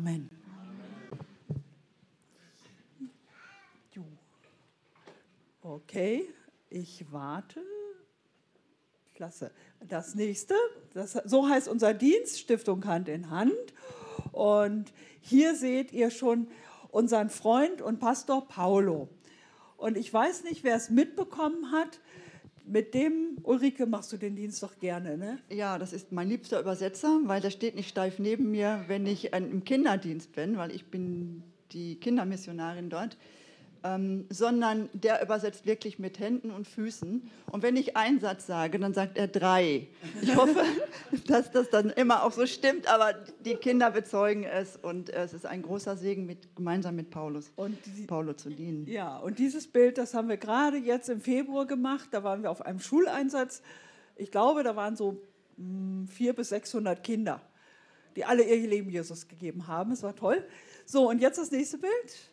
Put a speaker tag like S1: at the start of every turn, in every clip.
S1: Amen. Okay, ich warte. Klasse. Das nächste, das, so heißt unser Dienst, Stiftung Hand in Hand. Und hier seht ihr schon unseren Freund und Pastor Paulo. Und ich weiß nicht, wer es mitbekommen hat. Mit dem, Ulrike, machst du den Dienst doch gerne, ne?
S2: Ja, das ist mein liebster Übersetzer, weil der steht nicht steif neben mir, wenn ich im Kinderdienst bin, weil ich bin die Kindermissionarin dort ähm, sondern der übersetzt wirklich mit Händen und Füßen. Und wenn ich einen Satz sage, dann sagt er drei. Ich hoffe, dass das dann immer auch so stimmt, aber die Kinder bezeugen es und es ist ein großer Segen, mit, gemeinsam mit Paulus, und die, Paulo zu dienen.
S1: Ja, und dieses Bild, das haben wir gerade jetzt im Februar gemacht. Da waren wir auf einem Schuleinsatz. Ich glaube, da waren so mh, hm, 400 bis 600 Kinder, die alle ihr Leben Jesus gegeben haben. Es war toll. So, und jetzt das nächste Bild.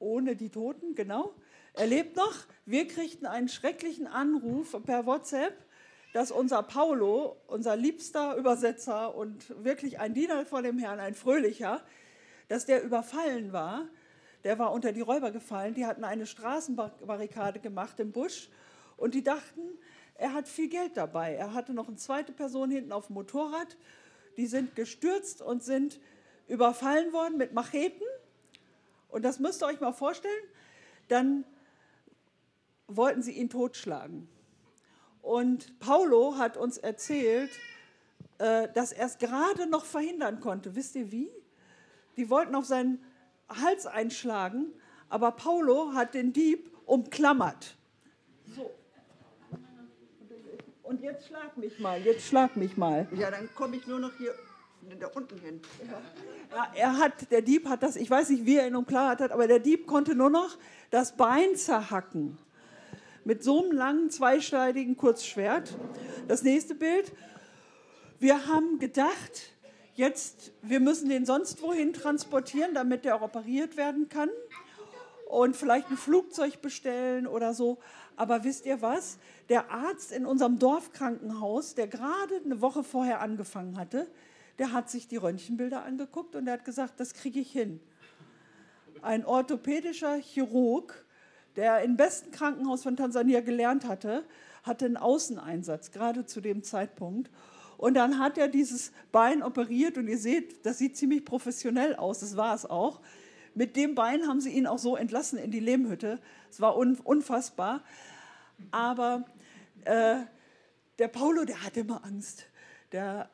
S1: Ohne die Toten, genau. Er lebt noch. Wir kriegten einen schrecklichen Anruf per WhatsApp, dass unser Paulo, unser liebster Übersetzer und wirklich ein Diener vor dem Herrn, ein fröhlicher, dass der überfallen war. Der war unter die Räuber gefallen. Die hatten eine Straßenbarrikade gemacht im Busch und die dachten, er hat viel Geld dabei. Er hatte noch eine zweite Person hinten auf dem Motorrad. Die sind gestürzt und sind überfallen worden mit Macheten und das müsst ihr euch mal vorstellen. Dann wollten sie ihn totschlagen. Und Paulo hat uns erzählt, äh, dass er es gerade noch verhindern konnte. Wisst ihr wie? Die wollten auf seinen Hals einschlagen, aber Paulo hat den Dieb umklammert. So. Und jetzt schlag mich mal, jetzt schlag mich mal.
S2: Ja, dann komme ich nur noch hier da unten hin.
S1: Ja, er hat, der Dieb hat das, ich weiß nicht, wie er ihn umklärt hat, aber der Dieb konnte nur noch das Bein zerhacken. Mit so einem langen, zweischneidigen Kurzschwert. Das nächste Bild. Wir haben gedacht, jetzt, wir müssen den sonst wohin transportieren, damit der operiert werden kann. Und vielleicht ein Flugzeug bestellen oder so. Aber wisst ihr was? Der Arzt in unserem Dorfkrankenhaus, der gerade eine Woche vorher angefangen hatte, der hat sich die Röntgenbilder angeguckt und der hat gesagt, das kriege ich hin. Ein orthopädischer Chirurg, der im besten Krankenhaus von Tansania gelernt hatte, hatte einen Außeneinsatz, gerade zu dem Zeitpunkt. Und dann hat er dieses Bein operiert und ihr seht, das sieht ziemlich professionell aus, das war es auch. Mit dem Bein haben sie ihn auch so entlassen in die Lehmhütte. Es war unfassbar. Aber äh, der Paulo, der hatte immer Angst. Der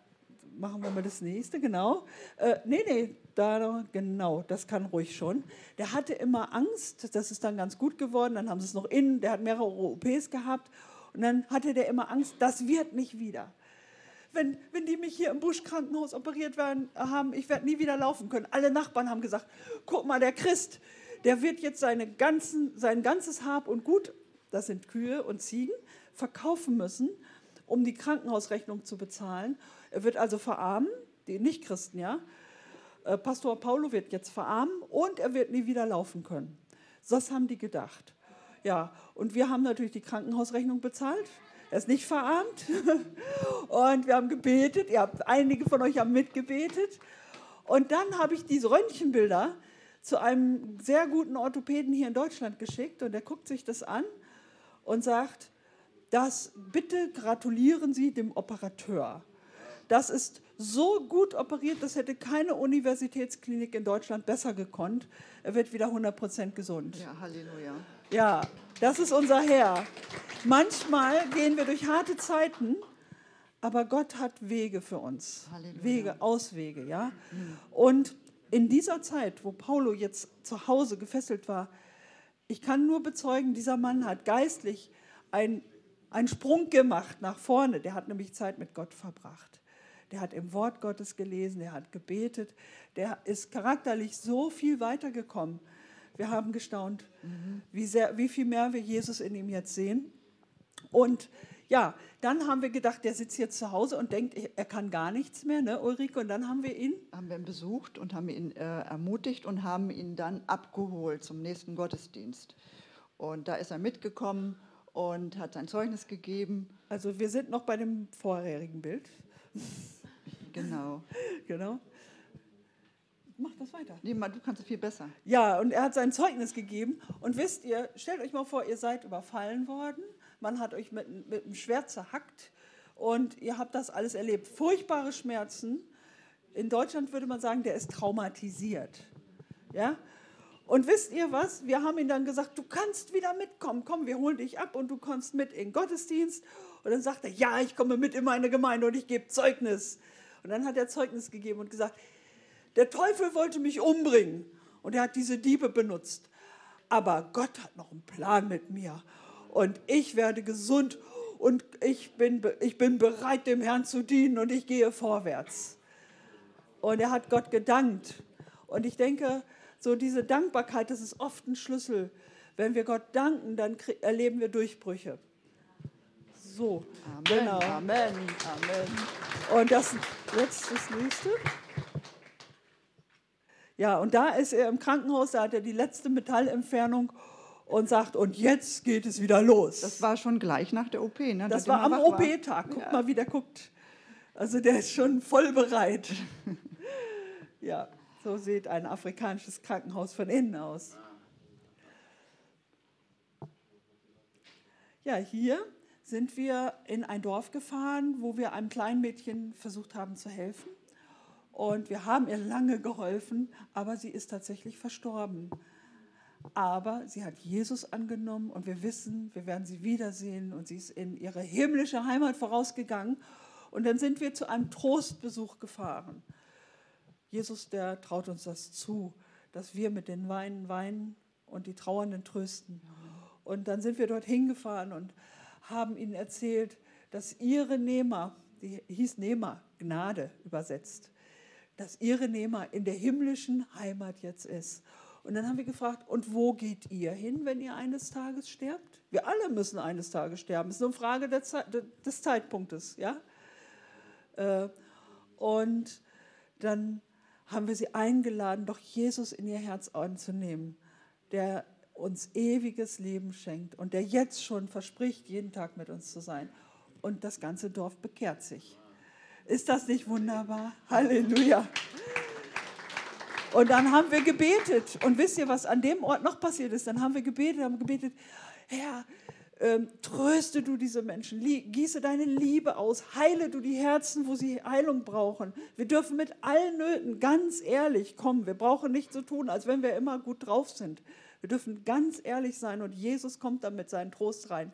S1: machen wir mal das nächste, genau. Äh, nee, nee, da, genau, das kann ruhig schon. Der hatte immer Angst, das ist dann ganz gut geworden, dann haben sie es noch innen, der hat mehrere OPs gehabt und dann hatte der immer Angst, das wird nicht wieder. Wenn, wenn die mich hier im Buschkrankenhaus operiert werden, haben, ich werde nie wieder laufen können. Alle Nachbarn haben gesagt, guck mal, der Christ, der wird jetzt seine ganzen, sein ganzes Hab und Gut, das sind Kühe und Ziegen, verkaufen müssen, um die Krankenhausrechnung zu bezahlen. Er wird also verarmen, die Nichtchristen, ja. Äh, Pastor Paulo wird jetzt verarmen und er wird nie wieder laufen können. Das haben die gedacht. Ja, und wir haben natürlich die Krankenhausrechnung bezahlt. Er ist nicht verarmt. Und wir haben gebetet. Ihr habt, einige von euch haben mitgebetet. Und dann habe ich diese Röntgenbilder zu einem sehr guten Orthopäden hier in Deutschland geschickt. Und der guckt sich das an und sagt, das bitte gratulieren Sie dem Operateur. Das ist so gut operiert, das hätte keine Universitätsklinik in Deutschland besser gekonnt. Er wird wieder 100% gesund.
S2: Ja, Halleluja.
S1: Ja, das ist unser Herr. Manchmal gehen wir durch harte Zeiten, aber Gott hat Wege für uns. Halleluja. Wege, Auswege, ja. Mhm. Und in dieser Zeit, wo Paulo jetzt zu Hause gefesselt war, ich kann nur bezeugen, dieser Mann hat geistlich einen Sprung gemacht nach vorne. Der hat nämlich Zeit mit Gott verbracht der hat im Wort Gottes gelesen, der hat gebetet, der ist charakterlich so viel weitergekommen. Wir haben gestaunt, mhm. wie, sehr, wie viel mehr wir Jesus in ihm jetzt sehen. Und ja, dann haben wir gedacht, der sitzt jetzt zu Hause und denkt, er kann gar nichts mehr, ne, Ulrike? Und dann haben wir ihn?
S2: Haben wir ihn besucht und haben ihn äh, ermutigt und haben ihn dann abgeholt zum nächsten Gottesdienst. Und da ist er mitgekommen und hat sein Zeugnis gegeben.
S1: Also wir sind noch bei dem vorherigen Bild.
S2: Genau.
S1: genau. Mach das weiter.
S2: Nee, du kannst es viel besser.
S1: Ja, und er hat sein Zeugnis gegeben. Und wisst ihr, stellt euch mal vor, ihr seid überfallen worden. Man hat euch mit, mit einem Schwert zerhackt und ihr habt das alles erlebt. Furchtbare Schmerzen. In Deutschland würde man sagen, der ist traumatisiert. Ja? Und wisst ihr was? Wir haben ihm dann gesagt, du kannst wieder mitkommen. Komm, wir holen dich ab und du kommst mit in den Gottesdienst. Und dann sagt er, ja, ich komme mit in meine Gemeinde und ich gebe Zeugnis. Und dann hat er Zeugnis gegeben und gesagt, der Teufel wollte mich umbringen und er hat diese Diebe benutzt. Aber Gott hat noch einen Plan mit mir und ich werde gesund und ich bin, ich bin bereit, dem Herrn zu dienen und ich gehe vorwärts. Und er hat Gott gedankt. Und ich denke, so diese Dankbarkeit, das ist oft ein Schlüssel. Wenn wir Gott danken, dann erleben wir Durchbrüche. So,
S2: Amen, genau. Amen, Amen.
S1: Und das jetzt das nächste. Ja, und da ist er im Krankenhaus, da hat er die letzte Metallentfernung und sagt, und jetzt geht es wieder los.
S2: Das war schon gleich nach der OP, ne?
S1: Das war am OP-Tag. Guck ja. mal, wie der guckt. Also der ist schon voll bereit. ja, so sieht ein afrikanisches Krankenhaus von innen aus. Ja, hier sind wir in ein Dorf gefahren, wo wir einem kleinen Mädchen versucht haben zu helfen. Und wir haben ihr lange geholfen, aber sie ist tatsächlich verstorben. Aber sie hat Jesus angenommen und wir wissen, wir werden sie wiedersehen und sie ist in ihre himmlische Heimat vorausgegangen. Und dann sind wir zu einem Trostbesuch gefahren. Jesus, der traut uns das zu, dass wir mit den Weinen weinen und die Trauernden trösten. Und dann sind wir dorthin gefahren und haben ihnen erzählt, dass ihre Nehmer, die hieß Nehmer, Gnade übersetzt, dass ihre Nehmer in der himmlischen Heimat jetzt ist. Und dann haben wir gefragt, und wo geht ihr hin, wenn ihr eines Tages sterbt? Wir alle müssen eines Tages sterben. Es ist nur eine Frage des Zeitpunktes. Ja? Äh, und dann haben wir sie eingeladen, doch Jesus in ihr Herz anzunehmen, der uns ewiges Leben schenkt und der jetzt schon verspricht, jeden Tag mit uns zu sein. Und das ganze Dorf bekehrt sich. Ist das nicht wunderbar? Halleluja. Und dann haben wir gebetet. Und wisst ihr, was an dem Ort noch passiert ist? Dann haben wir gebetet, haben gebetet, Herr, ähm, tröste du diese Menschen, gieße deine Liebe aus, heile du die Herzen, wo sie Heilung brauchen. Wir dürfen mit allen Nöten ganz ehrlich kommen. Wir brauchen nicht so tun, als wenn wir immer gut drauf sind. Wir dürfen ganz ehrlich sein und Jesus kommt dann mit seinem Trost rein.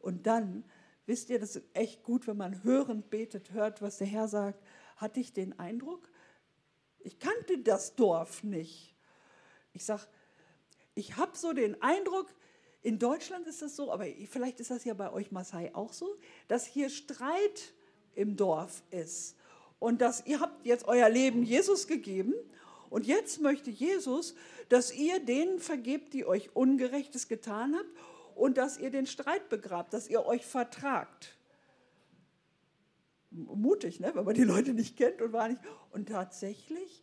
S1: Und dann Wisst ihr, das ist echt gut, wenn man hörend betet, hört, was der Herr sagt. Hatte ich den Eindruck, ich kannte das Dorf nicht. Ich sage, ich habe so den Eindruck, in Deutschland ist das so, aber vielleicht ist das ja bei euch Maasai auch so, dass hier Streit im Dorf ist. Und dass ihr habt jetzt euer Leben Jesus gegeben und jetzt möchte Jesus, dass ihr denen vergebt, die euch Ungerechtes getan habt und dass ihr den Streit begrabt, dass ihr euch vertragt. Mutig, ne? wenn man die Leute nicht kennt und war nicht. Und tatsächlich,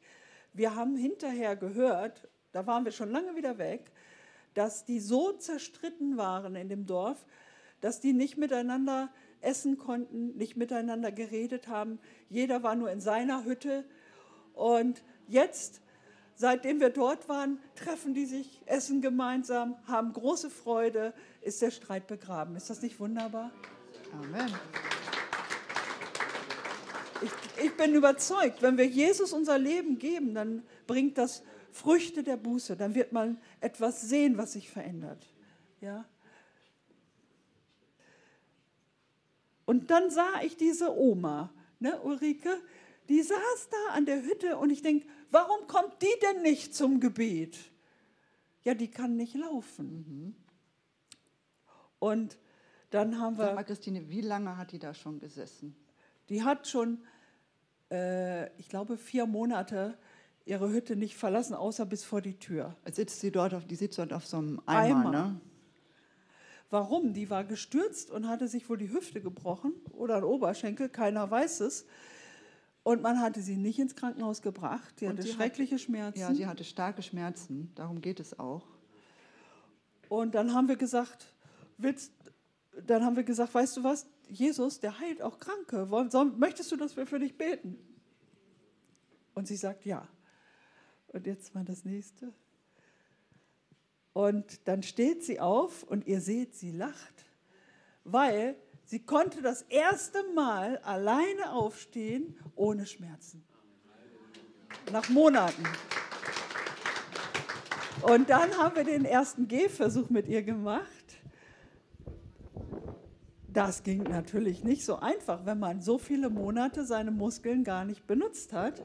S1: wir haben hinterher gehört, da waren wir schon lange wieder weg, dass die so zerstritten waren in dem Dorf, dass die nicht miteinander essen konnten, nicht miteinander geredet haben. Jeder war nur in seiner Hütte. Und jetzt Seitdem wir dort waren, treffen die sich, essen gemeinsam, haben große Freude, ist der Streit begraben. Ist das nicht wunderbar?
S2: Amen.
S1: Ich, ich bin überzeugt, wenn wir Jesus unser Leben geben, dann bringt das Früchte der Buße. Dann wird man etwas sehen, was sich verändert. Ja? Und dann sah ich diese Oma, ne, Ulrike, die saß da an der Hütte und ich denke, warum kommt die denn nicht zum Gebet? Ja, die kann nicht laufen. Mhm. Und dann haben wir.
S2: Sag mal, Christine, wie lange hat die da schon gesessen?
S1: Die hat schon, äh, ich glaube, vier Monate ihre Hütte nicht verlassen, außer bis vor die Tür.
S2: sitzt sie dort auf, die sitzt dort auf so einem Eimer, Eimer. ne?
S1: Warum? Die war gestürzt und hatte sich wohl die Hüfte gebrochen oder ein Oberschenkel, keiner weiß es. Und man hatte sie nicht ins Krankenhaus gebracht. Sie hatte schreckliche hat, Schmerzen.
S2: Ja, sie hatte starke Schmerzen. Darum geht es auch.
S1: Und dann haben wir gesagt, willst, dann haben wir gesagt, weißt du was? Jesus, der heilt auch Kranke. Wollen, soll, möchtest du, dass wir für dich beten? Und sie sagt ja. Und jetzt mal das nächste. Und dann steht sie auf und ihr seht, sie lacht, weil sie konnte das erste Mal alleine aufstehen ohne Schmerzen. Nach Monaten. Und dann haben wir den ersten Gehversuch mit ihr gemacht. Das ging natürlich nicht so einfach, wenn man so viele Monate seine Muskeln gar nicht benutzt hat.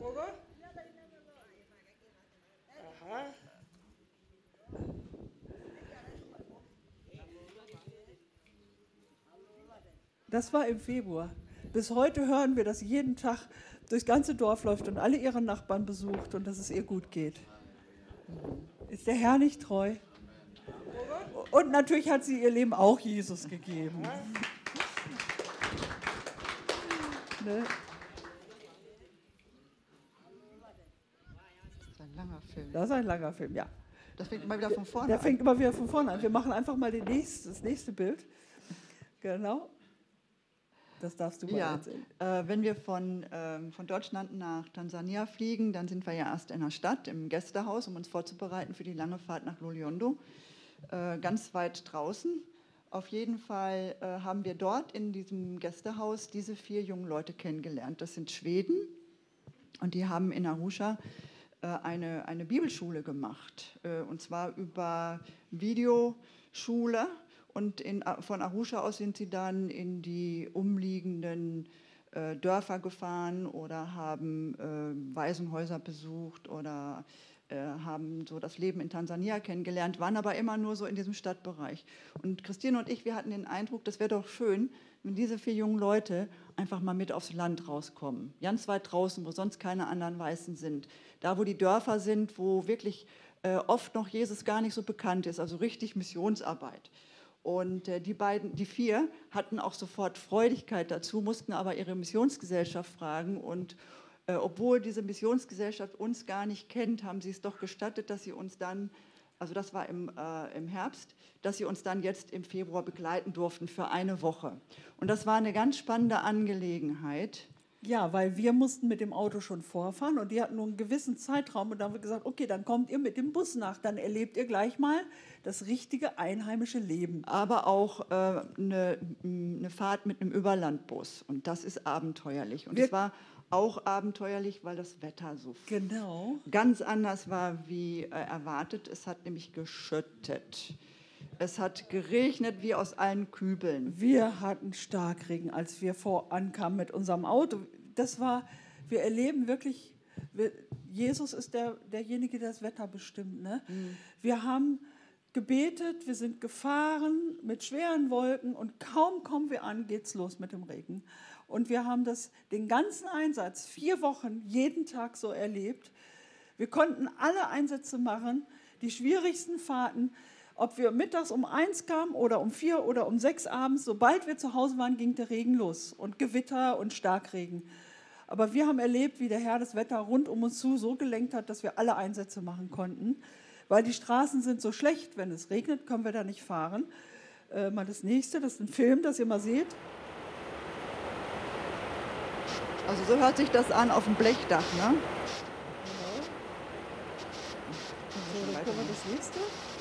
S1: Das war im Februar. Bis heute hören wir, dass sie jeden Tag durchs ganze Dorf läuft und alle ihre Nachbarn besucht und dass es ihr gut geht. Ist der Herr nicht treu? Und natürlich hat sie ihr Leben auch Jesus gegeben. Ne?
S2: Das ist ein langer Film.
S1: Das ist ein langer Film, ja.
S2: Das fängt immer wieder von vorne
S1: Der
S2: an.
S1: fängt immer wieder von vorne an. Wir machen einfach mal nächsten, das nächste Bild. Genau. Das darfst du mal
S2: Ja,
S1: erzählen.
S2: äh, wenn wir von, ähm, von Deutschland nach Tansania fliegen, dann sind wir ja erst in der Stadt, im Gästehaus, um uns vorzubereiten für die lange Fahrt nach Loliondo, äh, ganz weit draußen. Auf jeden Fall äh, haben wir dort in diesem Gästehaus diese vier jungen Leute kennengelernt. Das sind Schweden und die haben in Arusha äh, eine, eine Bibelschule gemacht, äh, und zwar über Videoschule. Und in, von Arusha aus sind sie dann in die umliegenden äh, Dörfer gefahren oder haben äh, Waisenhäuser besucht oder äh, haben so das Leben in Tansania kennengelernt, waren aber immer nur so in diesem Stadtbereich. Und Christine und ich, wir hatten den Eindruck, das wäre doch schön, wenn diese vier jungen Leute einfach mal mit aufs Land rauskommen. Ganz weit draußen, wo sonst keine anderen Weißen sind. Da, wo die Dörfer sind, wo wirklich äh, oft noch Jesus gar nicht so bekannt ist, also richtig Missionsarbeit. Und äh, die beiden, die vier hatten auch sofort Freudigkeit dazu, mussten aber ihre Missionsgesellschaft fragen. Und äh, obwohl diese Missionsgesellschaft uns gar nicht kennt, haben sie es doch gestattet, dass sie uns dann, also das war im, äh, im Herbst, dass sie uns dann jetzt im Februar begleiten durften für eine Woche. Und das war eine ganz spannende Angelegenheit.
S1: Ja, weil wir mussten mit dem Auto schon vorfahren und die hatten nur einen gewissen Zeitraum und dann haben wir gesagt, okay, dann kommt ihr mit dem Bus nach, dann erlebt ihr gleich mal das richtige einheimische Leben.
S2: aber auch äh, eine, eine Fahrt mit einem Überlandbus. Und das ist abenteuerlich. Und es war auch abenteuerlich, weil das Wetter so
S1: Genau.
S2: ganz anders war wie äh, erwartet. Es hat nämlich geschüttet. Es hat geregnet wie aus allen Kübeln.
S1: Wir hatten Starkregen, als wir vorankamen mit unserem Auto. Das war, wir erleben wirklich, wir, Jesus ist der, derjenige, der das Wetter bestimmt. Ne? Wir haben gebetet, wir sind gefahren mit schweren Wolken und kaum kommen wir an, geht's los mit dem Regen. Und wir haben das den ganzen Einsatz, vier Wochen, jeden Tag so erlebt. Wir konnten alle Einsätze machen, die schwierigsten Fahrten. Ob wir mittags um eins kamen oder um vier oder um sechs abends, sobald wir zu Hause waren, ging der Regen los und Gewitter und Starkregen. Aber wir haben erlebt, wie der Herr das Wetter rund um uns zu so gelenkt hat, dass wir alle Einsätze machen konnten. Weil die Straßen sind so schlecht, wenn es regnet, können wir da nicht fahren. Äh, mal das nächste, das ist ein Film, das ihr mal seht.
S2: Also so hört sich das an auf dem Blechdach. Ne?
S1: So, dann können wir das nächste.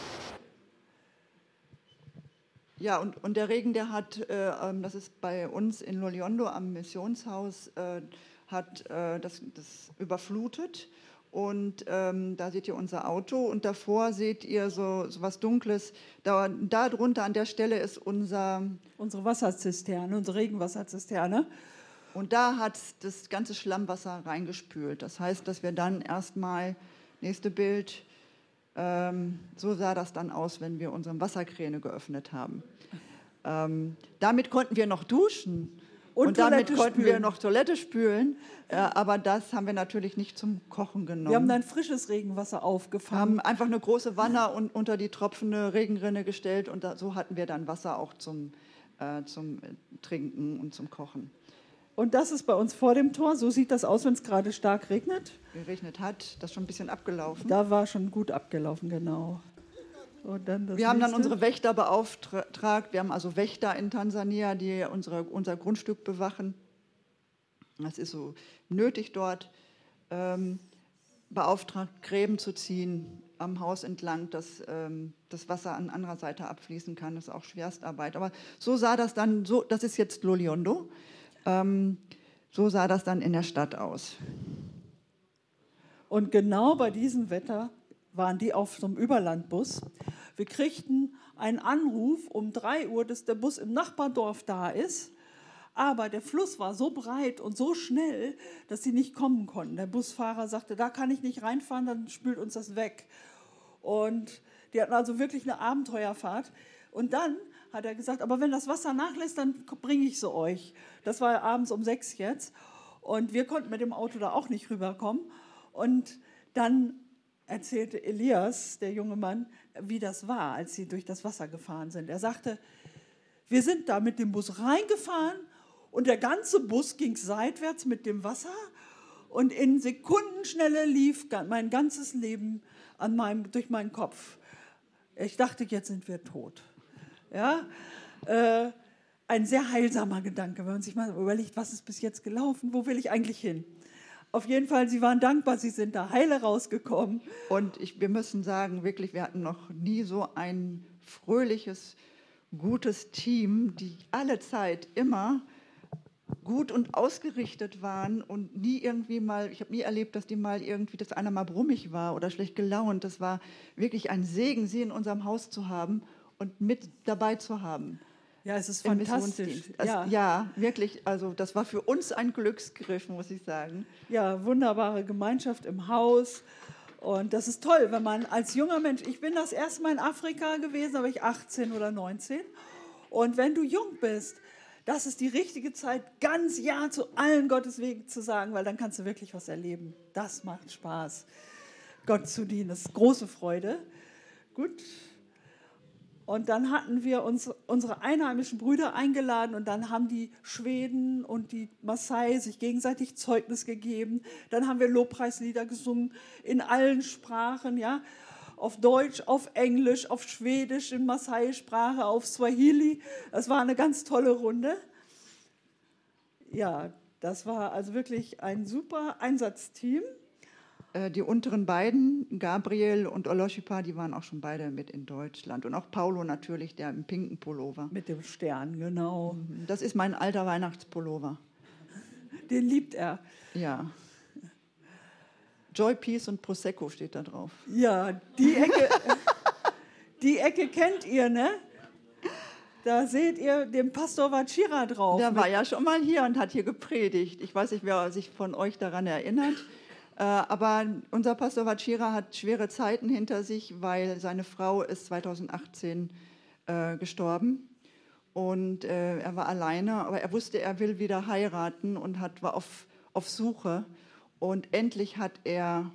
S2: Ja, und, und der Regen, der hat, äh, ähm, das ist bei uns in Loliondo am Missionshaus, äh, hat äh, das, das überflutet. Und ähm, da seht ihr unser Auto und davor seht ihr so, so was Dunkles. Da, da drunter an der Stelle ist unser,
S1: Unsere Wasserzisterne, unsere Regenwasserzisterne.
S2: und da hat das ganze Schlammwasser reingespült. Das heißt, dass wir dann erstmal, nächste Bild, ähm, so sah das dann aus, wenn wir unsere Wasserkräne geöffnet haben. Ähm, damit konnten wir noch duschen.
S1: Und
S2: Und, damit
S1: Toilette
S2: konnten wir noch Toilette spülen, äh, aber das haben wir natürlich nicht zum Kochen genommen.
S1: Wir haben dann frisches Regenwasser aufgefangen.
S2: haben einfach eine große Wanne un unter die tropfende Regenrinne gestellt und da, so hatten wir dann Wasser auch zum, äh, zum äh, Trinken und zum Kochen.
S1: Und das ist bei uns vor dem Tor. So sieht das aus, wenn es gerade stark regnet.
S2: Geregnet hat, das ist schon ein bisschen abgelaufen.
S1: Da war schon gut abgelaufen, genau.
S2: Wir haben dann
S1: nächste.
S2: unsere Wächter beauftragt. Wir haben also Wächter in Tansania, die unsere, unser Grundstück bewachen. Das ist so nötig dort. Ähm, beauftragt, Gräben zu ziehen am Haus entlang, dass ähm, das Wasser an anderer Seite abfließen kann. Das ist auch Schwerstarbeit. Aber so sah das dann, so, das ist jetzt Loliondo. Ähm, so sah das dann in der Stadt aus.
S1: Und genau bei diesem Wetter waren die auf so einem Überlandbus. Wir kriegten einen Anruf um 3 Uhr, dass der Bus im Nachbardorf da ist. Aber der Fluss war so breit und so schnell, dass sie nicht kommen konnten. Der Busfahrer sagte, da kann ich nicht reinfahren, dann spült uns das weg. Und die hatten also wirklich eine Abenteuerfahrt. Und dann hat er gesagt, aber wenn das Wasser nachlässt, dann bringe ich sie euch. Das war abends um sechs jetzt. Und wir konnten mit dem Auto da auch nicht rüberkommen. Und dann erzählte Elias, der junge Mann, wie das war, als sie durch das Wasser gefahren sind. Er sagte, wir sind da mit dem Bus reingefahren und der ganze Bus ging seitwärts mit dem Wasser und in Sekundenschnelle lief mein ganzes Leben an meinem, durch meinen Kopf. Ich dachte, jetzt sind wir tot. Ja, äh, ein sehr heilsamer Gedanke, wenn man sich mal überlegt, was ist bis jetzt gelaufen, wo will ich eigentlich hin? Auf jeden Fall, sie waren dankbar, sie sind da heile rausgekommen.
S2: Und ich, wir müssen sagen, wirklich, wir hatten noch nie so ein fröhliches, gutes Team, die alle Zeit immer gut und ausgerichtet waren und nie irgendwie mal, ich habe nie erlebt, dass die mal irgendwie, dass einer mal brummig war oder schlecht gelaunt. Das war wirklich ein Segen, sie in unserem Haus zu haben und mit dabei zu haben.
S1: Ja, es ist fantastisch.
S2: Das,
S1: Ja.
S2: ja, wirklich, also das war für uns ein Glücksgriff, muss ich sagen.
S1: ja, wunderbare Gemeinschaft im Haus. Und das ist toll, wenn man als junger Mensch, ich bin das erste Mal in Afrika gewesen, war ich 18 oder 19. Und wenn du jung bist, das ist die richtige Zeit, ganz Ja zu allen Gottes Wegen zu sagen, weil dann kannst du wirklich was erleben. Das macht Spaß. Gott zu dienen, das ist große Freude. Gut. Und dann hatten wir uns unsere einheimischen Brüder eingeladen und dann haben die Schweden und die Maasai sich gegenseitig Zeugnis gegeben. Dann haben wir Lobpreislieder gesungen in allen Sprachen, ja, auf Deutsch, auf Englisch, auf Schwedisch, in Maasai-Sprache, auf Swahili. Das war eine ganz tolle Runde. Ja, das war also wirklich ein super Einsatzteam.
S2: Äh, Die unteren beiden, Gabriel und Oloshipa, die waren auch schon beide mit in Deutschland. Und auch Paulo natürlich, der im pinken Pullover.
S1: Mit dem Stern, genau.
S2: Das ist mein alter Weihnachtspullover.
S1: Den liebt er.
S2: Ja. Joy, Peace und Prosecco steht da drauf.
S1: Ja, die Ecke, die Ecke kennt ihr, ne? Da seht ihr den Pastor Vacira drauf.
S2: Der war ja schon mal hier und hat hier gepredigt. Ich weiß nicht, wer sich von euch daran erinnert. Äh, Aber unser Pastor Vacira hat schwere Zeiten hinter sich, weil seine Frau ist 2018 äh, gestorben. Und äh, er war alleine, aber er wusste, er will wieder heiraten und hat, war auf, auf Suche. Und endlich hat er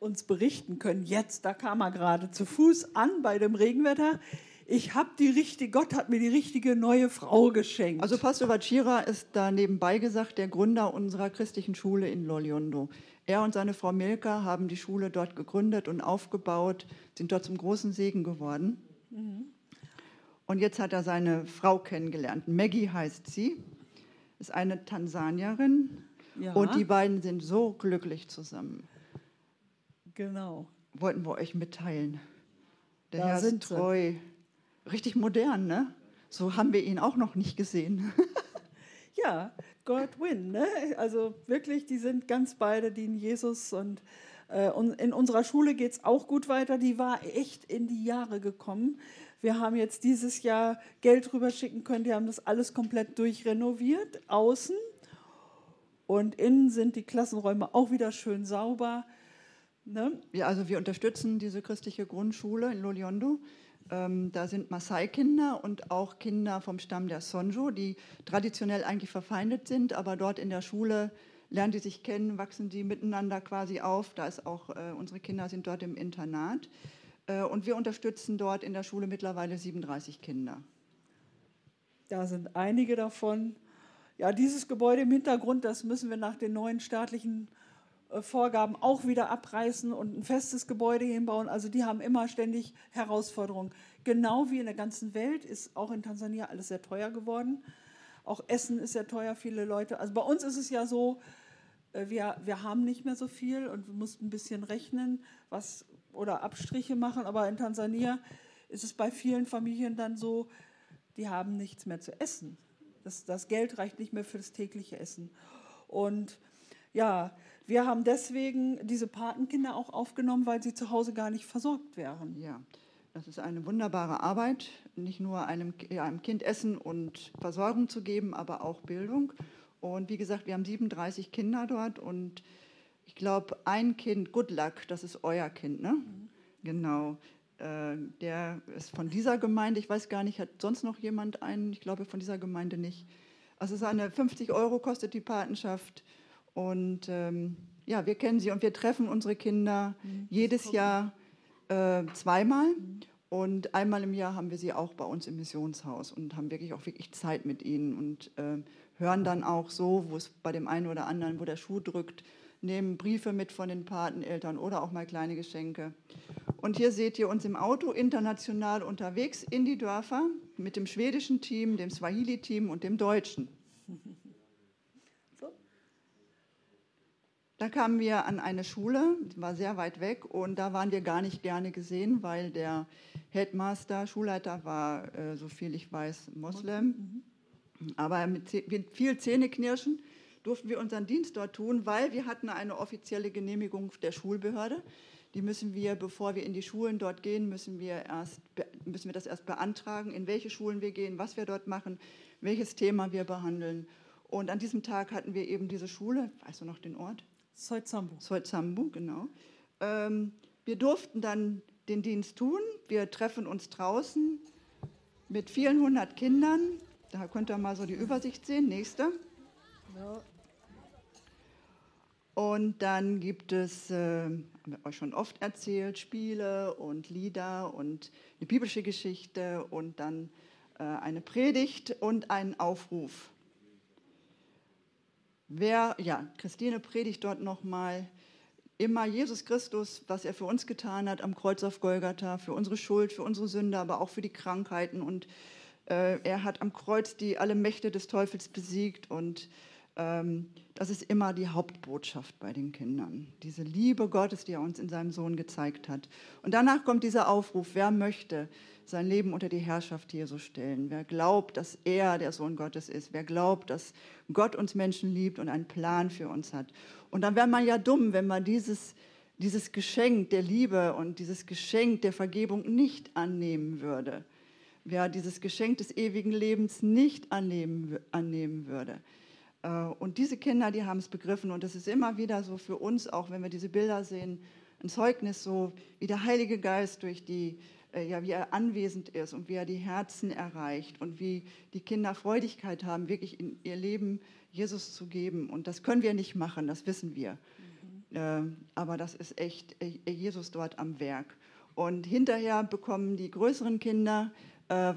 S1: uns berichten können. Jetzt, da kam er gerade zu Fuß an bei dem Regenwetter. Ich habe die richtige, Gott hat mir die richtige neue Frau geschenkt.
S2: Also Pastor Vacira ist da nebenbei gesagt der Gründer unserer christlichen Schule in Loliondo. Er und seine Frau Milka haben die Schule dort gegründet und aufgebaut, sind dort zum großen Segen geworden. Und jetzt hat er seine Frau kennengelernt. Maggie heißt sie, ist eine Tansanierin
S1: Ja.
S2: und die beiden sind so glücklich zusammen.
S1: genau.
S2: Wollten wir euch mitteilen. Der
S1: Da
S2: Herr ist
S1: sind sie.
S2: Richtig modern, ne? So haben wir ihn auch noch nicht gesehen.
S1: Ja, God win. Ne? Also wirklich, die sind ganz beide, dienen Jesus. Und, äh, und in unserer Schule geht es auch gut weiter. Die war echt in die Jahre gekommen. Wir haben jetzt dieses Jahr Geld rüberschicken können. Die haben das alles komplett durchrenoviert, außen. Und innen sind die Klassenräume auch wieder schön sauber. Ne?
S2: Ja, also wir unterstützen diese christliche Grundschule in Loliondo. Ähm, da sind Maasai-Kinder und auch Kinder vom Stamm der Sonjo, die traditionell eigentlich verfeindet sind, aber dort in der Schule lernen die sich kennen, wachsen die miteinander quasi auf. Da ist auch, äh, unsere Kinder sind dort im Internat. Äh, und wir unterstützen dort in der Schule mittlerweile 37 Kinder.
S1: Da sind einige davon. Ja, dieses Gebäude im Hintergrund, das müssen wir nach den neuen staatlichen Vorgaben auch wieder abreißen und ein festes Gebäude hinbauen. Also die haben immer ständig Herausforderungen. Genau wie in der ganzen Welt ist auch in Tansania alles sehr teuer geworden. Auch Essen ist sehr teuer, viele Leute. Also bei uns ist es ja so, äh, wir, wir haben nicht mehr so viel und wir mussten ein bisschen rechnen was, oder Abstriche machen. Aber in Tansania ist es bei vielen Familien dann so, die haben nichts mehr zu essen. Das, das Geld reicht nicht mehr für das tägliche Essen. Und ja, wir haben deswegen diese Patenkinder auch aufgenommen, weil sie zu Hause gar nicht versorgt wären.
S2: Ja, das ist eine wunderbare Arbeit, nicht nur einem, ja, einem Kind Essen und Versorgung zu geben, aber auch Bildung. Und wie gesagt, wir haben 37 Kinder dort und ich glaube, ein Kind, Good Luck, das ist euer Kind, ne? Mhm. Genau. Äh, der ist von dieser Gemeinde, ich weiß gar nicht, hat sonst noch jemand einen? Ich glaube von dieser Gemeinde nicht. Also es ist eine 50 Euro kostet die Patenschaft und ähm, ja, wir kennen sie und wir treffen unsere Kinder mhm. jedes Jahr äh, zweimal mhm. und einmal im Jahr haben wir sie auch bei uns im Missionshaus und haben wirklich auch wirklich Zeit mit ihnen und äh, hören dann auch so, wo es bei dem einen oder anderen, wo der Schuh drückt, nehmen Briefe mit von den Pateneltern oder auch mal kleine Geschenke. Und hier seht ihr uns im Auto international unterwegs in die Dörfer mit dem schwedischen Team, dem Swahili-Team und dem deutschen. So. Da kamen wir an eine Schule, die war sehr weit weg und da waren wir gar nicht gerne gesehen, weil der Headmaster, Schulleiter war, äh, so viel ich weiß, Moslem. Aber mit viel Zähneknirschen durften wir unseren Dienst dort tun, weil wir hatten eine offizielle Genehmigung der Schulbehörde. Die müssen wir, bevor wir in die Schulen dort gehen, müssen wir, erst, müssen wir das erst beantragen, in welche Schulen wir gehen, was wir dort machen, welches Thema wir behandeln. Und an diesem Tag hatten wir eben diese Schule, weißt du noch den Ort?
S1: Soizambu.
S2: Soizambu, genau. Ähm, wir durften dann den Dienst tun. Wir treffen uns draußen mit vielen hundert Kindern. Da könnt ihr mal so die Übersicht sehen. Nächste. Ja. Und dann gibt es, äh, haben wir euch schon oft erzählt, Spiele und Lieder und eine biblische Geschichte und dann äh, eine Predigt und einen Aufruf. Wer, ja, Christine predigt dort nochmal immer Jesus Christus, was er für uns getan hat am Kreuz auf Golgatha, für unsere Schuld, für unsere Sünde, aber auch für die Krankheiten. Und äh, er hat am Kreuz die alle Mächte des Teufels besiegt und das ist immer die Hauptbotschaft bei den Kindern. Diese Liebe Gottes, die er uns in seinem Sohn gezeigt hat. Und danach kommt dieser Aufruf, wer möchte sein Leben unter die Herrschaft Jesu stellen? Wer glaubt, dass er der Sohn Gottes ist? Wer glaubt, dass Gott uns Menschen liebt und einen Plan für uns hat? Und dann wäre man ja dumm, wenn man dieses, dieses Geschenk der Liebe und dieses Geschenk der Vergebung nicht annehmen würde. Wer dieses Geschenk des ewigen Lebens nicht annehmen, annehmen würde. Äh, und diese Kinder, die haben es begriffen. Und es ist immer wieder so für uns, auch wenn wir diese Bilder sehen, ein Zeugnis, so wie der Heilige Geist durch die, äh, ja, wie er anwesend ist und wie er die Herzen erreicht und wie die Kinder Freudigkeit haben, wirklich in ihr Leben Jesus zu geben. Und das können wir nicht machen, das wissen wir. Mhm. Aber das ist echt Jesus dort am Werk. Und hinterher bekommen die größeren Kinder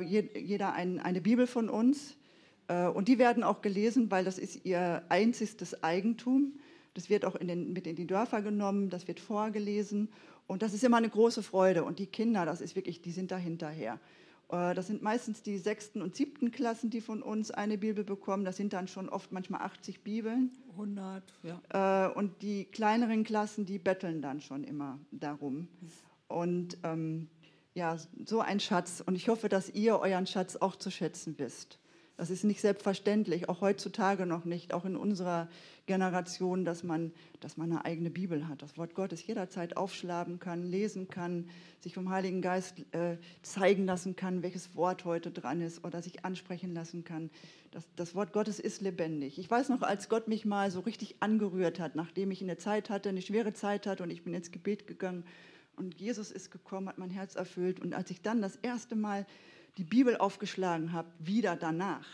S2: jeder eine Bibel von uns äh, und die werden auch gelesen, weil das ist ihr einziges Eigentum. Das wird auch in den, mit in die Dörfer genommen, das wird vorgelesen. Und das ist immer eine große Freude. Und die Kinder, das ist wirklich, die sind da hinterher. Äh, das sind meistens die sechsten und siebten Klassen, die von uns eine Bibel bekommen. Das sind dann schon oft manchmal 80 Bibeln.
S1: 100, ja.
S2: Äh, und die kleineren Klassen, die betteln dann schon immer darum. Und ähm, ja, so ein Schatz. Und ich hoffe, dass ihr euren Schatz auch zu schätzen wisst. Das ist nicht selbstverständlich, auch heutzutage noch nicht, auch in unserer Generation, dass man, dass man eine eigene Bibel hat, das Wort Gottes jederzeit aufschlagen kann, lesen kann, sich vom Heiligen Geist äh, zeigen lassen kann, welches Wort heute dran ist oder sich ansprechen lassen kann. Das, das Wort Gottes ist lebendig. Ich weiß noch, als Gott mich mal so richtig angerührt hat, nachdem ich eine Zeit hatte, eine schwere Zeit hatte und ich bin ins Gebet gegangen und Jesus ist gekommen, hat mein Herz erfüllt und als ich dann das erste Mal die Bibel aufgeschlagen habe, wieder danach,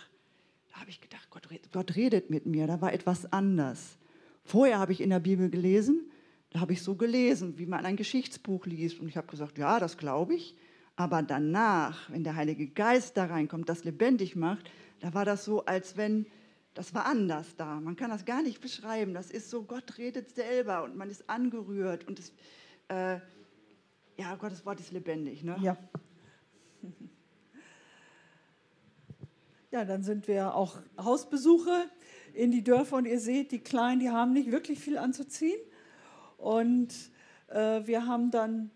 S2: da habe ich gedacht, Gott, Gott redet mit mir, da war etwas anders. Vorher habe ich in der Bibel gelesen, da habe ich so gelesen, wie man ein Geschichtsbuch liest. Und ich habe gesagt, ja, das glaube ich. Aber danach, wenn der Heilige Geist da reinkommt, das lebendig macht, da war das so, als wenn das war anders da. Man kann das gar nicht beschreiben. Das ist so, Gott redet selber und man ist angerührt und es, äh, ja, Gottes Wort ist lebendig. Ne?
S1: Ja. Ja, dann sind wir auch Hausbesuche in die Dörfer und ihr seht, die Kleinen, die haben nicht wirklich viel anzuziehen. Und äh, wir haben dann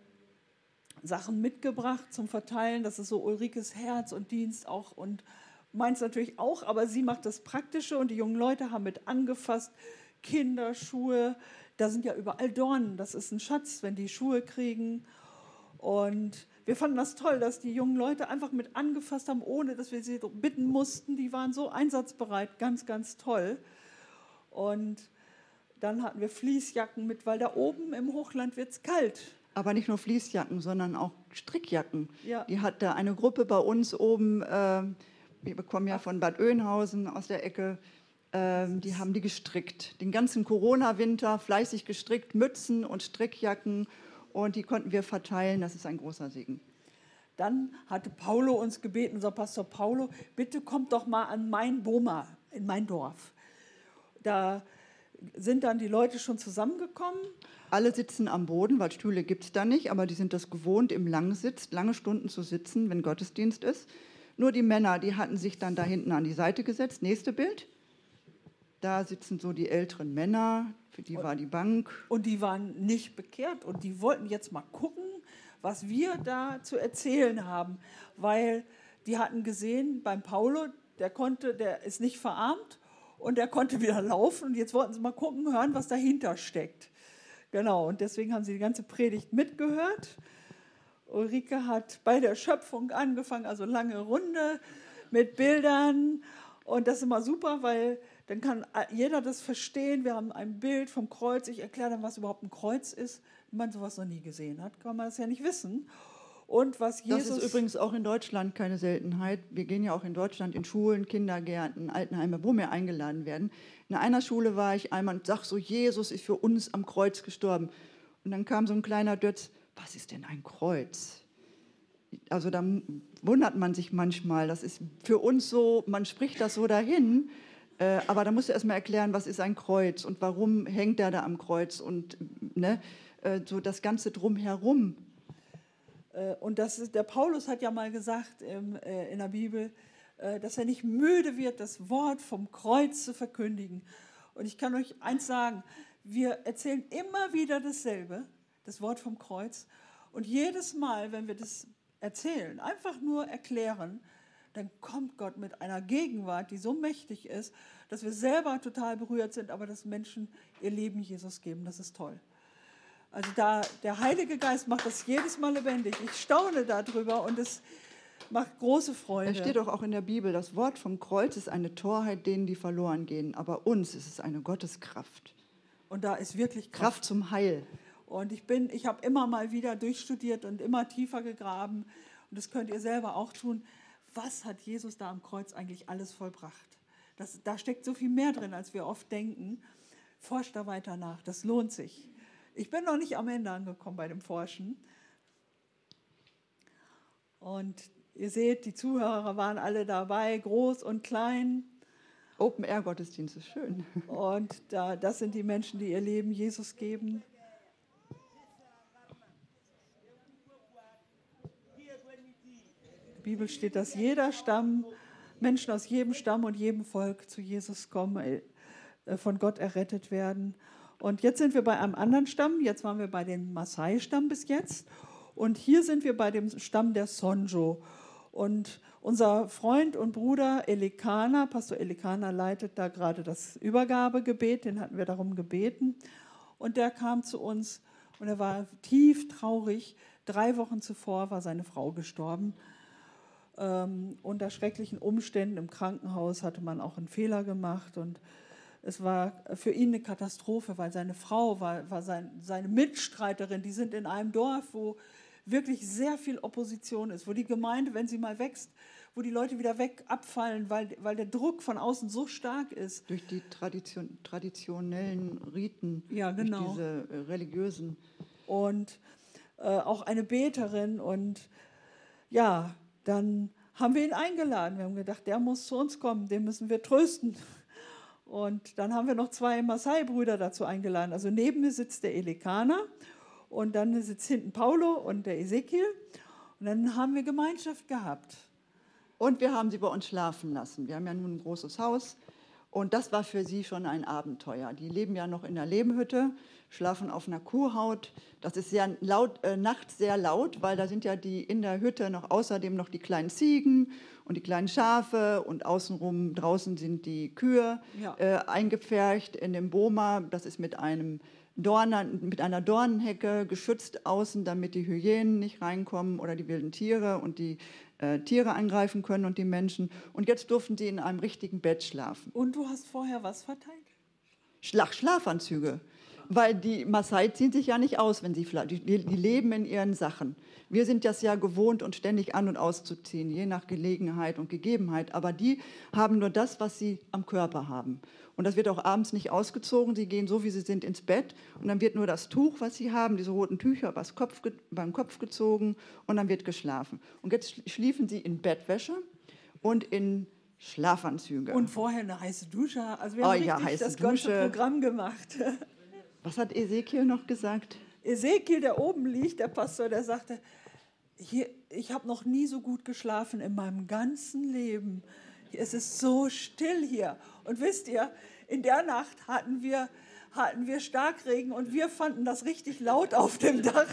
S1: Sachen mitgebracht zum Verteilen. Das ist so Ulrikes Herz und Dienst auch und meins natürlich auch, aber sie macht das Praktische und die jungen Leute haben mit angefasst. Kinderschuhe, da sind ja überall Dornen. Das ist ein Schatz, wenn die Schuhe kriegen. Und wir fanden das toll, dass die jungen Leute einfach mit angefasst haben, ohne dass wir sie bitten mussten. Die waren so einsatzbereit, ganz, ganz toll. Und dann hatten wir Fließjacken mit, weil da oben im Hochland wird es kalt.
S2: Aber nicht nur Fließjacken, sondern auch Strickjacken.
S1: Ja.
S2: Die hat da eine Gruppe bei uns oben, äh, wir bekommen ja von Bad Oeynhausen aus der Ecke, äh, die haben die gestrickt. Den ganzen Corona-Winter fleißig gestrickt, Mützen und Strickjacken und die konnten wir verteilen. Das ist ein großer Segen.
S1: Dann hatte Paulo uns gebeten, unser Pastor Paulo, bitte kommt doch mal an mein Boma, in mein Dorf. Da sind dann die Leute schon zusammengekommen.
S2: Alle sitzen am Boden, weil Stühle gibt es da nicht, aber die sind das gewohnt, im Langsitz lange Stunden zu sitzen, wenn Gottesdienst ist. Nur die Männer, die hatten sich dann da hinten an die Seite gesetzt. Nächste Bild. Da sitzen so die älteren Männer, für die war die Bank.
S1: Und die waren nicht bekehrt und die wollten jetzt mal gucken, was wir da zu erzählen haben, weil die hatten gesehen beim Paulo, der konnte, der ist nicht verarmt und der konnte wieder laufen und jetzt wollten sie mal gucken, hören, was dahinter steckt. Genau, und deswegen haben sie die ganze Predigt mitgehört. Ulrike hat bei der Schöpfung angefangen, also lange Runde mit Bildern und das ist immer super, weil dann kann jeder das verstehen. Wir haben ein Bild vom Kreuz. Ich erkläre dann, was überhaupt ein Kreuz ist. Wenn man sowas noch nie gesehen hat, kann man das ja nicht wissen. Und was Jesus.
S2: Das ist übrigens auch in Deutschland keine Seltenheit. Wir gehen ja auch in Deutschland in Schulen, Kindergärten, Altenheime, wo wir eingeladen werden. In einer Schule war ich einmal und sag so, Jesus ist für uns am Kreuz gestorben. Und dann kam so ein kleiner Dötz, was ist denn ein Kreuz? Also da wundert man sich manchmal. Das ist für uns so, man spricht das so dahin. Äh, aber da musst du erstmal erklären, was ist ein Kreuz und warum hängt er da am Kreuz und ne, äh, so das Ganze drumherum.
S1: Äh, und das ist, der Paulus hat ja mal gesagt im, äh, in der Bibel, äh, dass er nicht müde wird, das Wort vom Kreuz zu verkündigen. Und ich kann euch eins sagen, wir erzählen immer wieder dasselbe, das Wort vom Kreuz. Und jedes Mal, wenn wir das erzählen, einfach nur erklären, dann kommt Gott mit einer Gegenwart, die so mächtig ist, dass wir selber total berührt sind, aber dass Menschen ihr Leben Jesus geben. Das ist toll. Also da, der Heilige Geist macht das jedes Mal lebendig. Ich staune darüber und es macht große Freude.
S2: Es steht doch auch in der Bibel, das Wort vom Kreuz ist eine Torheit denen, die verloren gehen, aber uns ist es eine Gotteskraft.
S1: Und da ist wirklich
S2: Kraft, Kraft zum Heil.
S1: Und ich bin, ich habe immer mal wieder durchstudiert und immer tiefer gegraben. Und das könnt ihr selber auch tun was hat Jesus da am Kreuz eigentlich alles vollbracht? Das, da steckt so viel mehr drin, als wir oft denken. Forscht da weiter nach, das lohnt sich. Ich bin noch nicht am Ende angekommen bei dem Forschen. Und ihr seht, die Zuhörer waren alle dabei, groß und klein.
S2: Open-Air-Gottesdienst ist schön.
S1: Und da, das sind die Menschen, die ihr Leben Jesus geben. Bibel steht, dass jeder Stamm, Menschen aus jedem Stamm und jedem Volk zu Jesus kommen, äh, von Gott errettet werden. Und jetzt sind wir bei einem anderen Stamm. Jetzt waren wir bei dem Maasai-Stamm bis jetzt. Und hier sind wir bei dem Stamm der Sonjo. Und unser Freund und Bruder Elikana, Pastor Elikana leitet da gerade das Übergabegebet, den hatten wir darum gebeten. Und der kam zu uns und er war tief traurig. Drei Wochen zuvor war seine Frau gestorben. Ähm, unter schrecklichen Umständen im Krankenhaus hatte man auch einen Fehler gemacht und es war für ihn eine Katastrophe, weil seine Frau war, war sein, seine Mitstreiterin, die sind in einem Dorf, wo wirklich sehr viel Opposition ist, wo die Gemeinde, wenn sie mal wächst, wo die Leute wieder weg abfallen, weil, weil der Druck von außen so stark ist.
S2: Durch die Tradition, traditionellen Riten,
S1: ja, genau.
S2: durch diese äh, religiösen.
S1: Und äh, auch eine Beterin und ja, dann haben wir ihn eingeladen. Wir haben gedacht, der muss zu uns kommen, den müssen wir trösten. Und dann haben wir noch zwei Maasai-Brüder dazu eingeladen. Also neben mir sitzt der Elekaner und dann sitzt hinten Paulo und der Ezekiel. Und dann haben wir Gemeinschaft gehabt.
S2: Und wir haben sie bei uns schlafen lassen. Wir haben ja nun ein großes Haus. Und das war für sie schon ein Abenteuer. Die leben ja noch in der Lebenhütte, schlafen auf einer Kuhhaut. Das ist sehr laut, äh, nachts sehr laut, weil da sind ja die in der Hütte noch außerdem noch die kleinen Ziegen und die kleinen Schafe und außenrum draußen sind die Kühe
S1: Ja.
S2: äh, eingepfercht in dem Boma. Das ist mit einem Dornen, mit einer Dornenhecke geschützt außen, damit die Hyänen nicht reinkommen oder die wilden Tiere und die äh, Tiere angreifen können und die Menschen. Und jetzt durften sie in einem richtigen Bett schlafen.
S1: Und du hast vorher was verteilt?
S2: Schlaf Schlafanzüge. Weil die Maasai ziehen sich ja nicht aus, wenn sie die die leben in ihren Sachen. Wir sind das ja gewohnt, uns ständig an- und auszuziehen, je nach Gelegenheit und Gegebenheit. Aber die haben nur das, was sie am Körper haben. Und das wird auch abends nicht ausgezogen. Sie gehen so, wie sie sind, ins Bett. Und dann wird nur das Tuch, was sie haben, diese roten Tücher, übers Kopf, beim Kopf gezogen. Und dann wird geschlafen. Und jetzt schlie- schliefen sie in Bettwäsche und in Schlafanzüge.
S1: Und vorher eine heiße Dusche. Also wir
S2: Oh
S1: haben
S2: ja,
S1: richtig das ganze
S2: Dusche.
S1: Programm gemacht.
S2: was hat Ezekiel noch gesagt?
S1: Ezekiel, der oben liegt, der Pastor, der sagte, hier, ich habe noch nie so gut geschlafen in meinem ganzen Leben. Es ist so still hier. Und wisst ihr, in der Nacht hatten wir, hatten wir Starkregen und wir fanden das richtig laut auf dem Dach.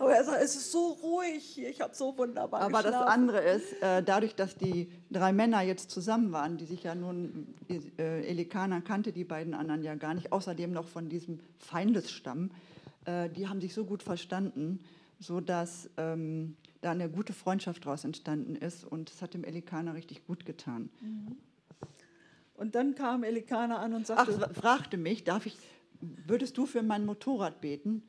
S1: Aber er sagt, es ist so ruhig hier, ich habe so wunderbar
S2: Aber das
S1: geschlafen.
S2: andere ist, äh, dadurch, dass die drei Männer jetzt zusammen waren, die sich ja nun, äh, Elikana kannte die beiden anderen ja gar nicht, außerdem noch von diesem Feindesstamm, äh, die haben sich so gut verstanden, sodass ähm, da eine gute Freundschaft daraus entstanden ist und es hat dem Elikana richtig gut getan.
S1: Und dann kam Elikana an und
S2: Ach,
S1: sagte,
S2: fragte mich, darf ich, würdest du für mein Motorrad beten?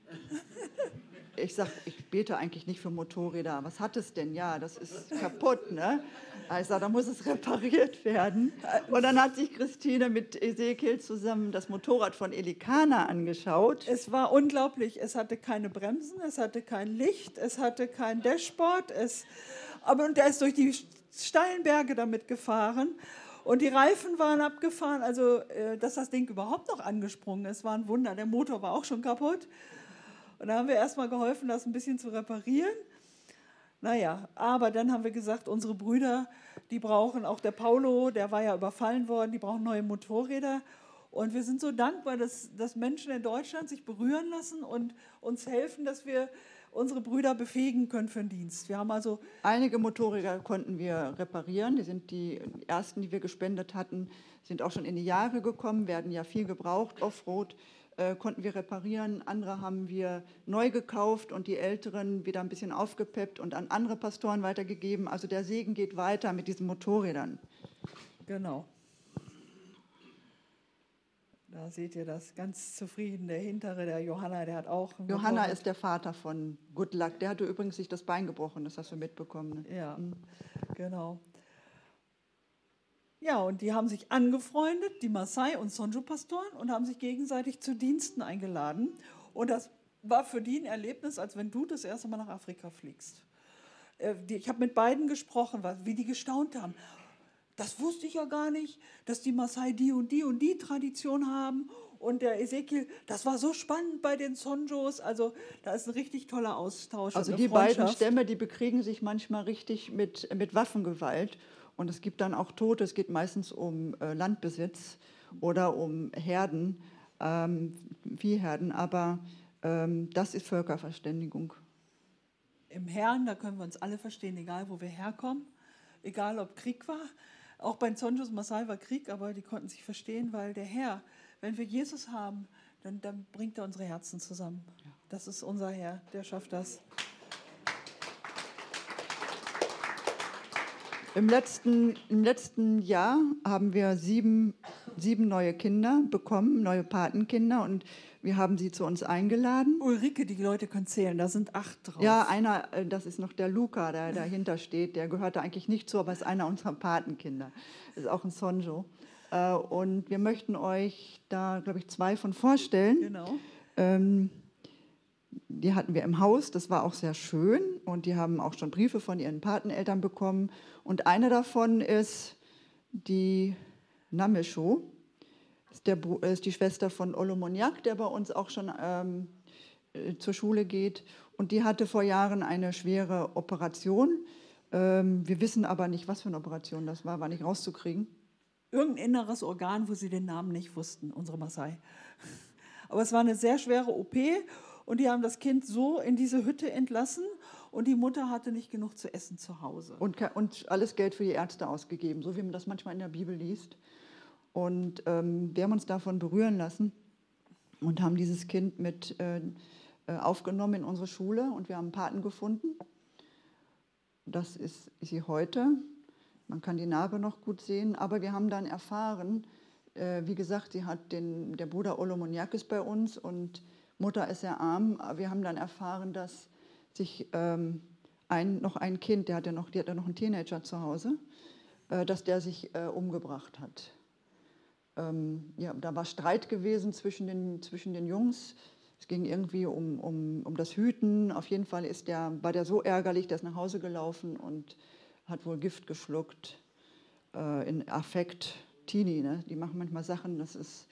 S2: Ich sag, ich bete eigentlich nicht für Motorräder. Was hat es denn? Ja, das ist kaputt, ne? Also da muss es repariert werden. Und dann hat sich Christine mit Ezekiel zusammen das Motorrad von Elikana angeschaut.
S1: Es war unglaublich. Es hatte keine Bremsen, es hatte kein Licht, es hatte kein Dashboard. Es, aber und der ist durch die steilen Berge damit gefahren. Und die Reifen waren abgefahren, also äh, dass das Ding überhaupt noch angesprungen ist, war ein Wunder. Der Motor war auch schon kaputt. Und da haben wir erstmal geholfen, das ein bisschen zu reparieren. Naja, aber dann haben wir gesagt, unsere Brüder, die brauchen, auch der Paulo, der war ja überfallen worden, die brauchen neue Motorräder. Und wir sind so dankbar, dass, dass Menschen in Deutschland sich berühren lassen und uns helfen, dass wir unsere Brüder befähigen können für den Dienst. Wir haben also,
S2: Einige Motorräder konnten wir reparieren. Die sind die ersten, die wir gespendet hatten, sind auch schon in die Jahre gekommen, werden ja viel gebraucht, Offroad. Äh, konnten wir reparieren. Andere haben wir neu gekauft und die älteren wieder ein bisschen aufgepeppt und an andere Pastoren weitergegeben. Also der Segen geht weiter mit diesen Motorrädern.
S1: genau. Da seht ihr das ganz zufrieden. Der hintere, der Johanna, der hat auch.
S2: Johanna
S1: Motorrad.
S2: ist der Vater von Good Luck. Der hatte übrigens sich das Bein gebrochen, das hast du mitbekommen. Ne?
S1: Ja, genau. Ja, und die haben sich angefreundet, die Maasai und Sonjo-Pastoren, und haben sich gegenseitig zu Diensten eingeladen. Und das war für die ein Erlebnis, als wenn du das erste Mal nach Afrika fliegst. Äh, Ich habe mit beiden gesprochen, wie die gestaunt haben. Das wusste ich ja gar nicht, dass die Maasai die und die und die Tradition haben. Und der Ezekiel, das war so spannend bei den Sonjos. Also da ist ein richtig toller Austausch.
S2: Also die beiden. Stämme, die bekriegen sich manchmal richtig mit, mit Waffengewalt. Und es gibt dann auch Tote. Es geht meistens um äh, Landbesitz oder um Herden, ähm, Viehherden. Aber ähm, das ist Völkerverständigung.
S1: im Herrn, da können wir uns alle verstehen, egal wo wir herkommen, egal ob Krieg war. Auch bei Zonjos Maasai war Krieg, aber die konnten sich verstehen, weil der Herr, wenn wir Jesus haben, dann, dann bringt er unsere Herzen zusammen. Das ist unser Herr, der schafft das.
S2: Im letzten, Im letzten Jahr haben wir sieben, sieben neue Kinder bekommen, neue Patenkinder. Und wir haben sie zu uns eingeladen.
S1: Ulrike, die Leute können zählen, da sind acht drauf.
S2: Ja, einer, äh, das ist noch der Luca, der dahinter steht. Der gehört da eigentlich nicht zu, aber ist einer unserer Patenkinder. Ist auch ein Sonjo. Äh, Und wir möchten euch da, glaube ich, zwei von vorstellen.
S1: Genau.
S2: Ähm, die hatten wir im Haus, das war auch sehr schön. Und die haben auch schon Briefe von ihren Pateneltern bekommen. Und eine davon ist die Namesho. ist, der, ist die Schwester von Olomoniak, der bei uns auch schon ähm, äh, zur Schule geht. Und die hatte vor Jahren eine schwere Operation. Ähm, wir wissen aber nicht, was für eine Operation das war, war nicht rauszukriegen.
S1: Irgendein inneres Organ, wo sie den Namen nicht wussten, unsere Maasai. Aber es war eine sehr schwere OP und die haben das Kind so in diese Hütte entlassen und die Mutter hatte nicht genug zu essen zu Hause.
S2: Und, und alles Geld für die Ärzte ausgegeben, so wie man das manchmal in der Bibel liest. Und ähm, wir haben uns davon berühren lassen und haben dieses Kind mit äh, äh aufgenommen in unsere Schule und wir haben einen Paten gefunden. Das ist sie heute. Man kann die Narbe noch gut sehen, aber wir haben dann erfahren, äh, wie gesagt, sie hat den, der Bruder Olomoniakis bei uns und Mutter ist sehr arm. Wir haben dann erfahren, dass sich ähm, ein, noch ein Kind, der hatte noch, die hatte noch einen Teenager zu Hause, äh, dass der sich äh, umgebracht hat. Ähm, ja, da war Streit gewesen zwischen den, zwischen den Jungs. Es ging irgendwie um, um, um das Hüten. Auf jeden Fall ist der, war der so ärgerlich, der ist nach Hause gelaufen und hat wohl Gift geschluckt äh, in Affekt. Teenie, ne? die machen manchmal Sachen, das ist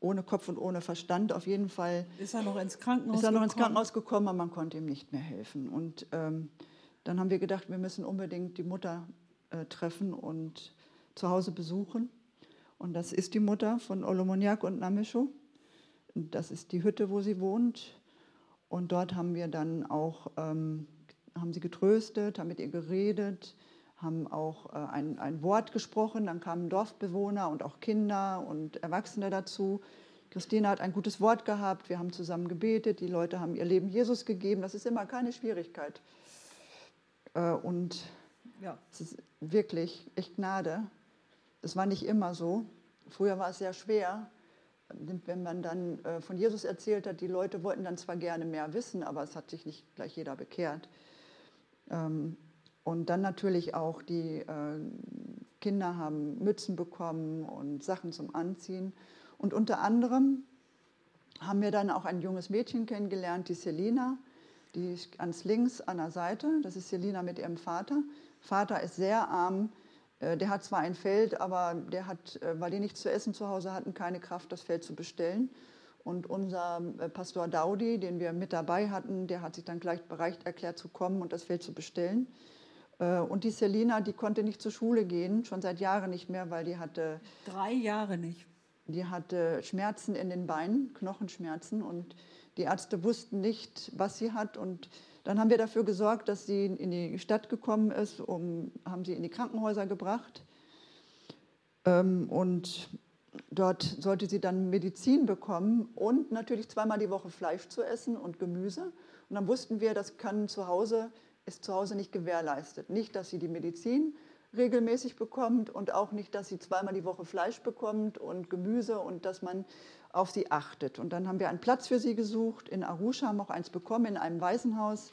S2: ohne Kopf und ohne Verstand. Auf jeden Fall
S1: ist er noch ins Krankenhaus,
S2: ist er noch ins Krankenhaus gekommen, aber man konnte ihm nicht mehr helfen. Und ähm, dann haben wir gedacht, wir müssen unbedingt die Mutter äh, treffen und zu Hause besuchen. Und das ist die Mutter von Olomoniak und Namisho. Das ist die Hütte, wo sie wohnt. Und dort haben wir dann auch, ähm, haben sie getröstet, haben mit ihr geredet, haben auch äh, ein, ein Wort gesprochen. Dann kamen Dorfbewohner und auch Kinder und Erwachsene dazu. Christine hat ein gutes Wort gehabt. Wir haben zusammen gebetet. Die Leute haben ihr Leben Jesus gegeben. Das ist immer keine Schwierigkeit. Äh, und ja. es ist wirklich echt Gnade. Das war nicht immer so. Früher war es sehr schwer, wenn man dann äh, von Jesus erzählt hat. Die Leute wollten dann zwar gerne mehr wissen, aber es hat sich nicht gleich jeder bekehrt. Und dann natürlich auch die äh, Kinder haben Mützen bekommen und Sachen zum Anziehen. Und unter anderem haben wir dann auch ein junges Mädchen kennengelernt, die Selina, die ist ganz links an der Seite. Das ist Selina mit ihrem Vater. Vater ist sehr arm. Äh, der hat zwar ein Feld, aber der hat, äh, weil die nichts zu essen zu Hause hatten, keine Kraft, das Feld zu bestellen. Und unser äh, Pastor Daudi, den wir mit dabei hatten, der hat sich dann gleich bereit erklärt zu kommen und das Feld zu bestellen. Äh, und die Selina, die konnte nicht zur Schule gehen, schon seit Jahren nicht mehr, weil die hatte.
S1: Drei Jahre nicht.
S2: Die hatte Schmerzen in den Beinen, Knochenschmerzen. Und die Ärzte wussten nicht, was sie hat. Und dann haben wir dafür gesorgt, dass sie in die Stadt gekommen ist, um, haben sie in die Krankenhäuser gebracht. Ähm, und dort sollte sie dann Medizin bekommen und natürlich zweimal die Woche Fleisch zu essen und Gemüse. Und dann wussten wir, das kann zu Hause ist zu Hause nicht gewährleistet. Nicht, dass sie die Medizin regelmäßig bekommt und auch nicht, dass sie zweimal die Woche Fleisch bekommt und Gemüse und dass man auf sie achtet. Und dann haben wir einen Platz für sie gesucht. In Arusha haben wir auch eins bekommen, in einem Waisenhaus.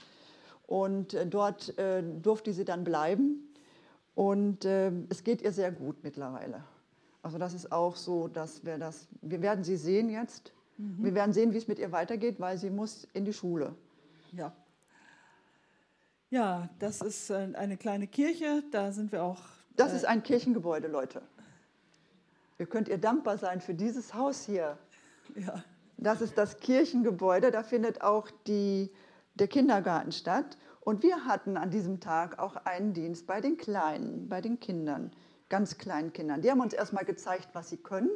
S2: Und äh, dort äh, durfte sie dann bleiben. Und äh, es geht ihr sehr gut mittlerweile. Also das ist auch so, dass wir das, wir werden sie sehen jetzt. Mhm. Wir werden sehen, wie es mit ihr weitergeht, weil sie muss in die Schule.
S1: Ja. Ja, das ist äh, eine kleine Kirche, da sind wir auch.
S2: Das äh, ist ein Kirchengebäude, Leute. Ihr könnt ihr dankbar sein für dieses Haus hier. Ja. Das ist das Kirchengebäude, da findet auch die, der Kindergarten statt. Und wir hatten an diesem Tag auch einen Dienst bei den Kleinen, bei den Kindern, ganz kleinen Kindern. Die haben uns erstmal gezeigt, was sie können.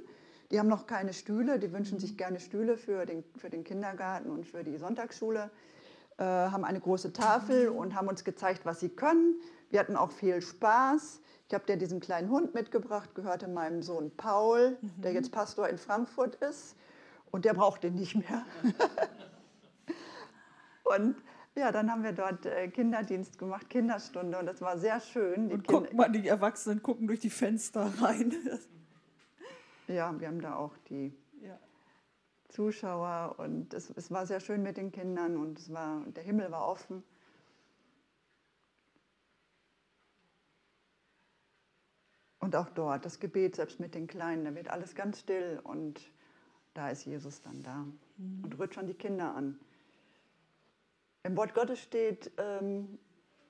S2: Die haben noch keine Stühle, die wünschen sich gerne Stühle für den, für den Kindergarten und für die Sonntagsschule. Äh, haben eine große Tafel und haben uns gezeigt, was sie können. Wir hatten auch viel Spaß. Ich habe dir diesen kleinen Hund mitgebracht, gehörte meinem Sohn Paul, mhm. der jetzt Pastor in Frankfurt ist. Und der braucht den nicht mehr. und ja, dann haben wir dort äh, Kinderdienst gemacht, Kinderstunde und das war sehr schön.
S1: Die und guck mal, die Erwachsenen gucken durch die Fenster rein.
S2: ja, wir haben da auch die Zuschauer und es, es war sehr schön mit den Kindern und es war, der Himmel war offen. Und auch dort, das Gebet, selbst mit den Kleinen, da wird alles ganz still und da ist Jesus dann da mhm. und rührt schon die Kinder an. Im Wort Gottes steht, ähm,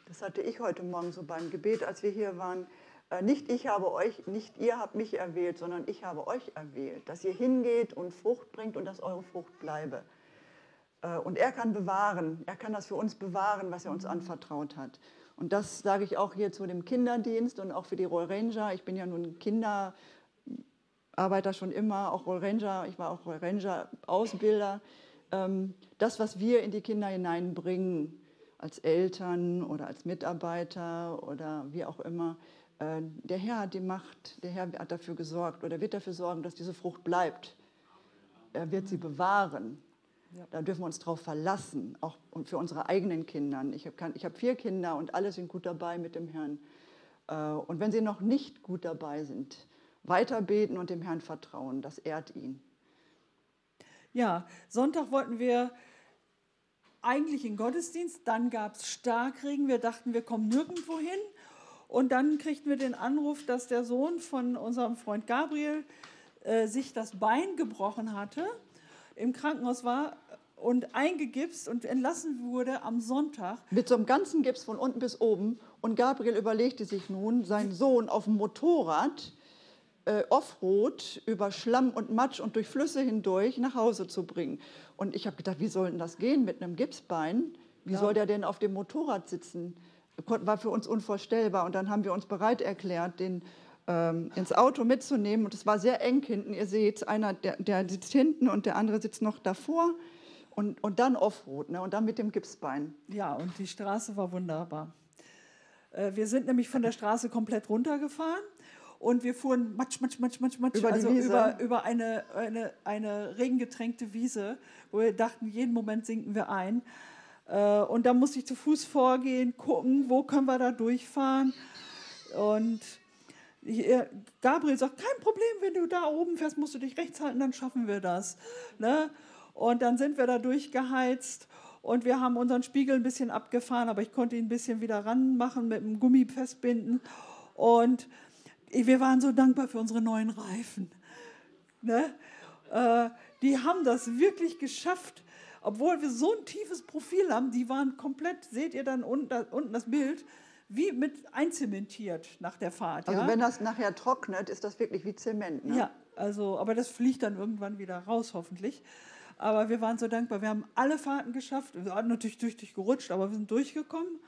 S2: das hatte ich heute Morgen so beim Gebet, als wir hier waren, nicht ich habe euch, nicht ihr habt mich erwählt, sondern ich habe euch erwählt, dass ihr hingeht und Frucht bringt und dass eure Frucht bleibe. Äh, und er kann bewahren, er kann das für uns bewahren, was er uns anvertraut hat. Und das sage ich auch hier zu dem Kinderdienst und auch für die Roll Ranger. Ich bin ja nun Kinderarbeiter schon immer, auch Roll Ranger, ich war auch Roll Ranger Ausbilder. Ähm, das, was wir in die Kinder hineinbringen, als Eltern oder als Mitarbeiter oder wie auch immer, äh, der Herr hat die Macht, der Herr hat dafür gesorgt oder wird dafür sorgen, dass diese Frucht bleibt. Er wird sie bewahren. Ja. Da dürfen wir uns darauf verlassen, auch für unsere eigenen Kinder. Ich habe hab vier Kinder und alle sind gut dabei mit dem Herrn. Äh, und wenn sie noch nicht gut dabei sind, weiter beten und dem Herrn vertrauen, das ehrt ihn.
S1: Ja, Sonntag wollten wir eigentlich in Gottesdienst, dann gab es Starkregen, wir dachten, wir kommen nirgendwo hin. Und dann kriegten wir den Anruf, dass der Sohn von unserem Freund Gabriel äh, sich das Bein gebrochen hatte im Krankenhaus war und eingegipst und entlassen wurde am Sonntag.
S2: Mit so einem ganzen Gips von unten bis oben. Und Gabriel überlegte sich nun, seinen Sohn auf dem Motorrad äh, Offroad über Schlamm und Matsch und durch Flüsse hindurch nach Hause zu bringen. Und ich habe gedacht, wie soll denn das gehen mit einem Gipsbein? Wie ja. soll der denn auf dem Motorrad sitzen? War für uns unvorstellbar. Und dann haben wir uns bereit erklärt, den ähm, ins Auto mitzunehmen. Und es war sehr eng hinten. Ihr seht, einer, der, der sitzt hinten und der andere sitzt noch davor. Und, und dann Offroad ne? und dann mit dem Gipsbein.
S1: Ja, und die Straße war wunderbar. Äh, wir sind nämlich von der Straße komplett runtergefahren und wir fuhren matsch, matsch, matsch, matsch, matsch,
S2: über,
S1: also über, über eine, eine, eine regengetränkte Wiese, wo wir dachten, jeden Moment sinken wir ein. Äh, und da musste ich zu Fuß vorgehen, gucken, wo können wir da durchfahren. Und Gabriel sagt, kein Problem, wenn du da oben fährst, musst du dich rechts halten, dann schaffen wir das. Ne? Und dann sind wir da durchgeheizt und wir haben unseren Spiegel ein bisschen abgefahren, aber ich konnte ihn ein bisschen wieder ranmachen mit dem Gummi festbinden. Und wir waren so dankbar für unsere neuen Reifen. Ne? Äh, die haben das wirklich geschafft, obwohl wir so ein tiefes Profil haben. Die waren komplett, seht ihr dann unten, unten das Bild, wie mit einzementiert nach der Fahrt.
S2: Also
S1: ja?
S2: wenn das nachher trocknet, ist das wirklich wie Zement. Ne?
S1: Ja, also, aber das fliegt dann irgendwann wieder raus, hoffentlich. Aber wir waren so dankbar. Wir haben alle Fahrten geschafft. Wir waren natürlich durch dich gerutscht, aber wir sind durchgekommen.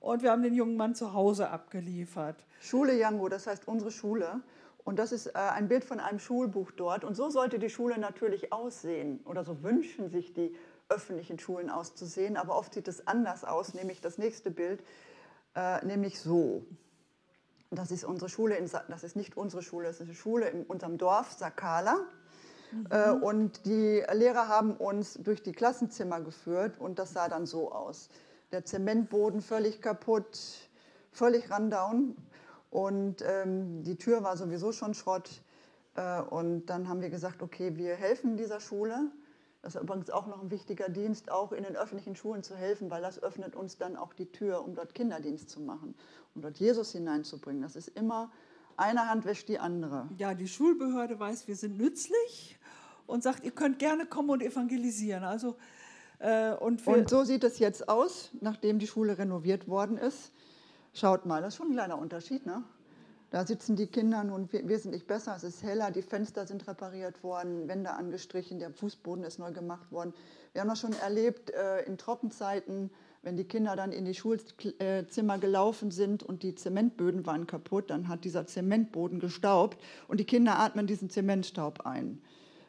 S1: Und wir haben den jungen Mann zu Hause abgeliefert.
S2: Schule Jango, das heißt unsere Schule. Und das ist äh, ein Bild von einem Schulbuch dort. Und so sollte die Schule natürlich aussehen. Oder so wünschen sich die öffentlichen Schulen auszusehen. Aber oft sieht es anders aus, nämlich das nächste Bild äh, nämlich so. Das ist unsere Schule, in, das ist nicht unsere Schule, das ist eine Schule in unserem Dorf, Sakala. Mhm. Äh, und die Lehrer haben uns durch die Klassenzimmer geführt und das sah dann so aus. Der Zementboden völlig kaputt, völlig rundown und ähm, die Tür war sowieso schon Schrott. Äh, und dann haben wir gesagt, okay, wir helfen dieser Schule das ist übrigens auch noch ein wichtiger Dienst, auch in den öffentlichen Schulen zu helfen, weil das öffnet uns dann auch die Tür, um dort Kinderdienst zu machen, um dort Jesus hineinzubringen. Das ist immer, eine Hand wäscht die andere.
S1: Ja, die Schulbehörde weiß, wir sind nützlich und sagt, ihr könnt gerne kommen und evangelisieren. Also,
S2: äh, und, und so sieht es jetzt aus, nachdem die Schule renoviert worden ist. Schaut mal, das ist schon ein kleiner Unterschied, ne? Da sitzen die Kinder nun wesentlich besser. Es ist heller, die Fenster sind repariert worden, Wände angestrichen, der Fußboden ist neu gemacht worden. Wir haben das schon erlebt äh, in Trockenzeiten, wenn die Kinder dann in die Schulzimmer gelaufen sind und die Zementböden waren kaputt, dann hat dieser Zementboden gestaubt und die Kinder atmen diesen Zementstaub ein.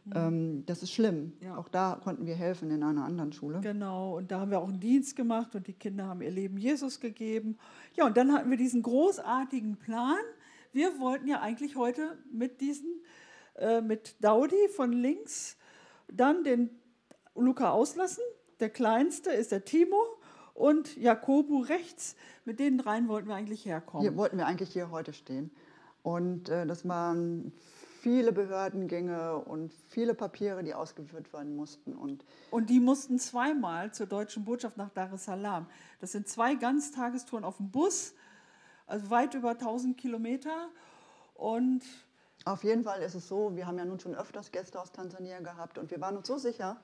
S2: Mhm. das ist schlimm. Ja. Auch da konnten wir helfen in einer anderen Schule.
S1: Genau, und da haben wir auch einen Dienst gemacht und die Kinder haben ihr Leben Jesus gegeben. Ja, und dann hatten wir diesen großartigen Plan wir wollten ja eigentlich heute mit diesen, äh, mit Daudi von links, dann den Luca auslassen. Der kleinste ist der Timo und Jakobu rechts. Mit den dreien wollten wir eigentlich herkommen.
S2: Hier wollten wir eigentlich hier heute stehen. Und äh, das waren viele Behördengänge und viele Papiere, die ausgeführt werden mussten. Und,
S1: und die mussten zweimal zur deutschen Botschaft nach Dar es Salaam. Das sind zwei Ganztagestouren auf dem Bus also weit über 1000 Kilometer. Und
S2: auf jeden Fall ist es so, wir haben ja nun schon öfters Gäste aus Tansania gehabt und wir waren uns so sicher,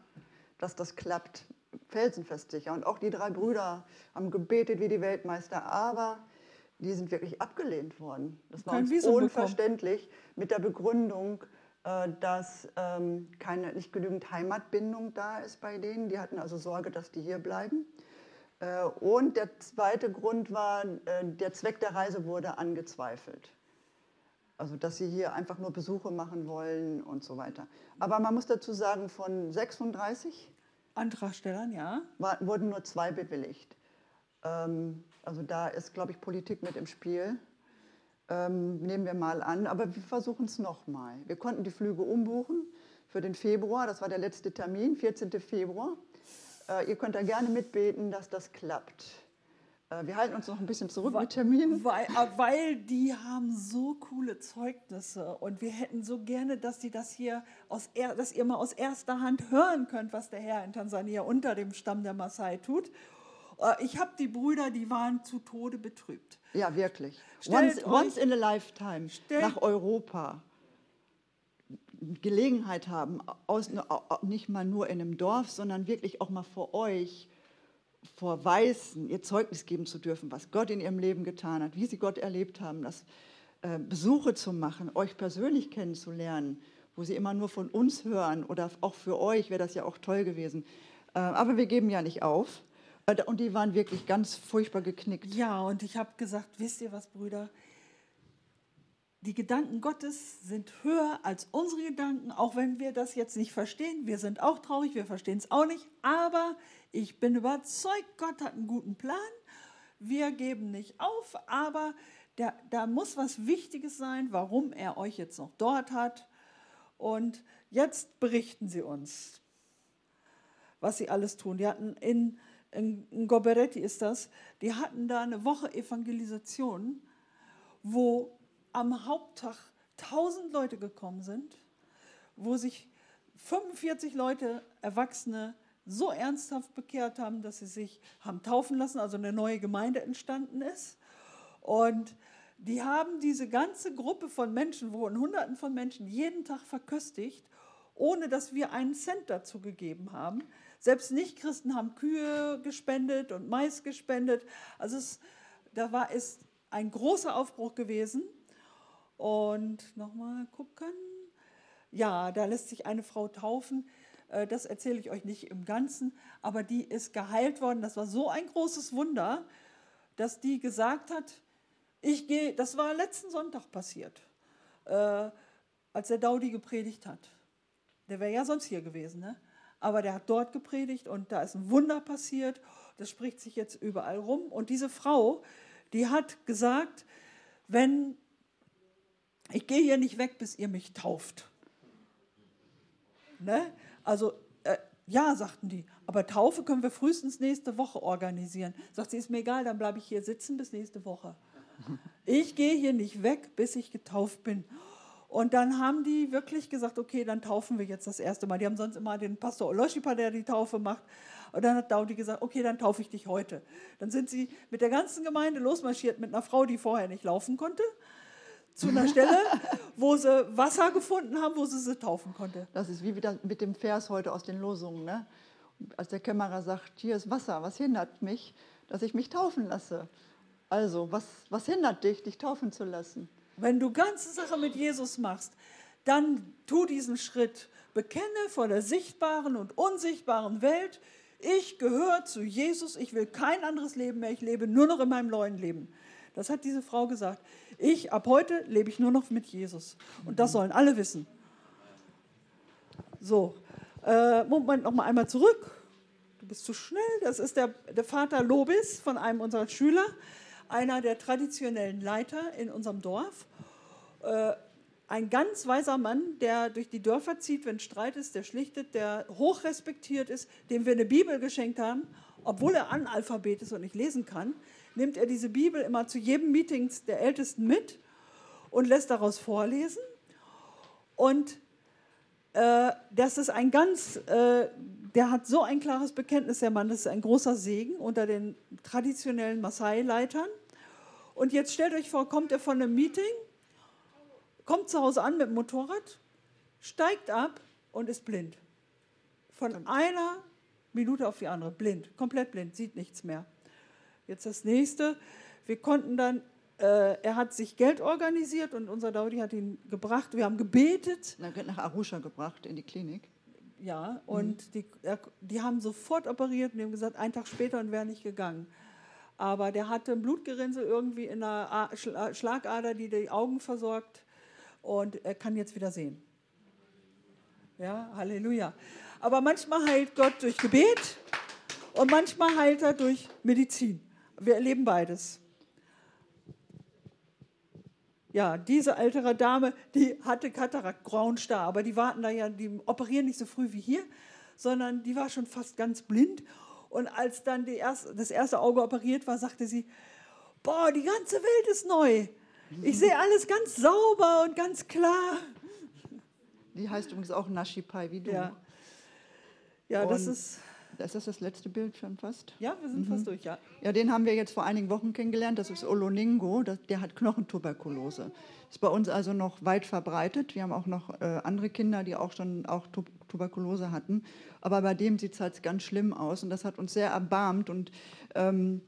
S2: dass das klappt, felsenfest sicher. Und auch die drei Brüder haben gebetet wie die Weltmeister, aber die sind wirklich abgelehnt worden. Das war uns
S1: Visum
S2: unverständlich mit der Begründung, äh, dass ähm, keine, nicht genügend Heimatbindung da ist bei denen. Die hatten also Sorge, dass die hier bleiben. Äh, und der zweite Grund war, äh, der Zweck der Reise wurde angezweifelt. Also dass sie hier einfach nur Besuche machen wollen und so weiter. Aber man muss dazu sagen, von 36
S1: Antragstellern, ja.
S2: war, wurden nur zwei bewilligt. Ähm, also da ist, glaube ich, Politik mit im Spiel. Ähm, nehmen wir mal an, aber wir versuchen es nochmal. Wir konnten die Flüge umbuchen für den Februar, das war der letzte Termin, 14. Februar. Äh, ihr könnt da gerne mitbeten, dass das klappt. Äh, wir halten uns noch ein bisschen zurück
S1: Wa-
S2: mit Terminen.
S1: Weil, äh, weil die haben so coole Zeugnisse und wir hätten so gerne, dass die das hier aus dass ihr mal aus erster Hand hören könnt, was der Herr in Tansania unter dem Stamm der Maasai tut. Äh, Ich habe die Brüder, die waren zu Tode betrübt.
S2: Ja, wirklich. Once, once in a lifetime nach Europa Gelegenheit haben, aus, nicht mal nur in einem Dorf, sondern wirklich auch mal vor euch, vor Weißen, ihr Zeugnis geben zu dürfen, was Gott in ihrem Leben getan hat, wie sie Gott erlebt haben, das äh, Besuche zu machen, euch persönlich kennenzulernen, wo sie immer nur von uns hören oder auch für euch wäre das ja auch toll gewesen. Äh, aber wir geben ja nicht auf. Und die waren wirklich ganz furchtbar geknickt.
S1: Ja, und ich habe gesagt, wisst ihr was, Brüder? Die Gedanken Gottes sind höher als unsere Gedanken, auch wenn wir das jetzt nicht verstehen. Wir sind auch traurig, wir verstehen es auch nicht. Aber ich bin überzeugt, Gott hat einen guten Plan. Wir geben nicht auf, aber der, da muss was Wichtiges sein, warum er euch jetzt noch dort hat. Und jetzt berichten sie uns, was sie alles tun. Die hatten in, in, Goberetti ist das, die hatten da eine Woche Evangelisation, wo am Haupttag 1000 Leute gekommen sind, wo sich 45 Leute, Erwachsene, so ernsthaft bekehrt haben, dass sie sich haben taufen lassen, also eine neue Gemeinde entstanden ist. Und die haben diese ganze Gruppe von Menschen, wo Hunderten von Menschen jeden Tag verköstigt, ohne dass wir einen Cent dazu gegeben haben. Selbst Nichtchristen haben Kühe gespendet und Mais gespendet. Also es, da war es ein großer Aufbruch gewesen. Und nochmal gucken. Ja, da lässt sich eine Frau taufen. Äh, Das erzähle ich euch nicht im Ganzen, aber die ist geheilt worden. Das war so ein großes Wunder, dass die gesagt hat, ich gehe, das war letzten Sonntag passiert, äh, als der Daudi gepredigt hat. Der wäre ja sonst hier gewesen, ne? Aber der hat dort gepredigt und da ist ein Wunder passiert. Das spricht sich jetzt überall rum. Und diese Frau, die hat gesagt, wenn ich gehe hier nicht weg, bis ihr mich tauft. Ne? Also, äh, ja, sagten die, aber Taufe können wir frühestens nächste Woche organisieren. Sagt sie, ist mir egal, dann bleibe ich hier sitzen bis nächste Woche. Ich gehe hier nicht weg, bis ich getauft bin. Und dann haben die wirklich gesagt, okay, dann taufen wir jetzt das erste Mal. Die haben sonst immer den Pastor Oloshipa, der die Taufe macht. Und dann hat Daudi gesagt, okay, dann taufe ich dich heute. Dann sind sie mit der ganzen Gemeinde losmarschiert mit einer Frau, die vorher nicht laufen konnte, zu einer Stelle, wo sie Wasser gefunden haben, wo sie sie taufen konnte.
S2: Das ist wie wieder mit dem Vers heute aus den Losungen. Ne? Als der Kämmerer sagt, hier ist Wasser, was hindert mich, dass ich mich taufen lasse? Also, was, was hindert dich, dich taufen zu lassen?
S1: Wenn du ganze Sache mit Jesus machst, dann tu diesen Schritt. Bekenne vor der sichtbaren und unsichtbaren Welt, ich gehöre zu Jesus, ich will kein anderes Leben mehr, ich lebe nur noch in meinem neuen Leben. Das hat diese Frau gesagt. Ich, ab heute lebe ich nur noch mit Jesus. Und das sollen alle wissen. So, äh, Moment, noch mal einmal zurück. Du bist zu schnell. Das ist der, der Vater Lobis von einem unserer Schüler, einer der traditionellen Leiter in unserem Dorf. Äh, ein ganz weiser Mann, der durch die Dörfer zieht, wenn Streit ist, der schlichtet, der hoch respektiert ist, dem wir eine Bibel geschenkt haben, obwohl er Analphabet ist und nicht lesen kann, nimmt er diese Bibel immer zu jedem Meeting der Ältesten mit und lässt daraus vorlesen. Und äh, das ist ein ganz, äh, der hat so ein klares Bekenntnis, der Mann, das ist ein großer Segen unter den traditionellen Maasai-Leitern. Und jetzt stellt euch vor, kommt er von einem Meeting, kommt zu Hause an mit dem Motorrad, steigt ab und ist blind. Von einer Minute auf die andere, blind, komplett blind, sieht nichts mehr. Jetzt das nächste, wir konnten dann äh, er hat sich Geld organisiert und unser Daudi hat ihn gebracht. Wir haben gebetet.
S2: Dann wird nach Arusha gebracht in die Klinik.
S1: Ja, und die, er, die haben sofort operiert und die haben gesagt, einen Tag später und wäre nicht gegangen. Aber der hatte ein Blutgerinnsel irgendwie in der Schla Schlagader, die die Augen versorgt und er kann jetzt wieder sehen. Ja, Halleluja. Aber manchmal heilt Gott durch Gebet und manchmal heilt er durch Medizin. Wir erleben beides. Ja, diese ältere Dame, die hatte Katarakt, Grauenstar, aber die warten da ja, die operieren nicht so früh wie hier, sondern die war schon fast ganz blind. Und als dann erste, das erste Auge operiert war, sagte sie, boah, die ganze Welt ist neu. Ich sehe alles ganz sauber und ganz klar.
S2: Die heißt übrigens auch Nashipai wie du.
S1: Ja, ja das ist
S2: das das letzte Bild schon fast?
S1: Ja, wir sind mhm. fast durch, ja.
S2: Ja, den haben wir jetzt vor einigen Wochen kennengelernt. Das ist Oloningo, der hat Knochentuberkulose. Ist bei uns also noch weit verbreitet. Wir haben auch noch äh, andere Kinder, die auch schon auch Tuberkulose hatten. Aber bei dem sieht es halt ganz schlimm aus und das hat uns sehr erbarmt. Und ähm,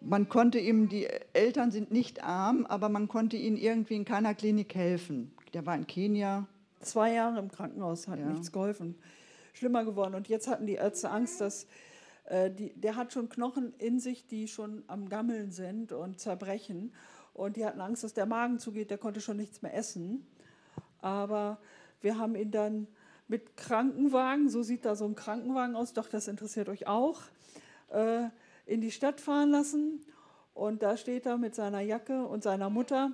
S2: man konnte ihm, die Eltern sind nicht arm, aber man konnte ihnen irgendwie in keiner Klinik helfen. Der war in Kenia.
S1: Zwei Jahre im Krankenhaus, hat ja. nichts geholfen schlimmer geworden. Und jetzt hatten die Ärzte Angst, dass äh, die, der hat schon Knochen in sich, die schon am Gammeln sind und zerbrechen. Und die hatten Angst, dass der Magen zugeht, der konnte schon nichts mehr essen. Aber wir haben ihn dann mit Krankenwagen, so sieht da so ein Krankenwagen aus, doch das interessiert euch auch, äh, in die Stadt fahren lassen. Und da steht er mit seiner Jacke und seiner Mutter.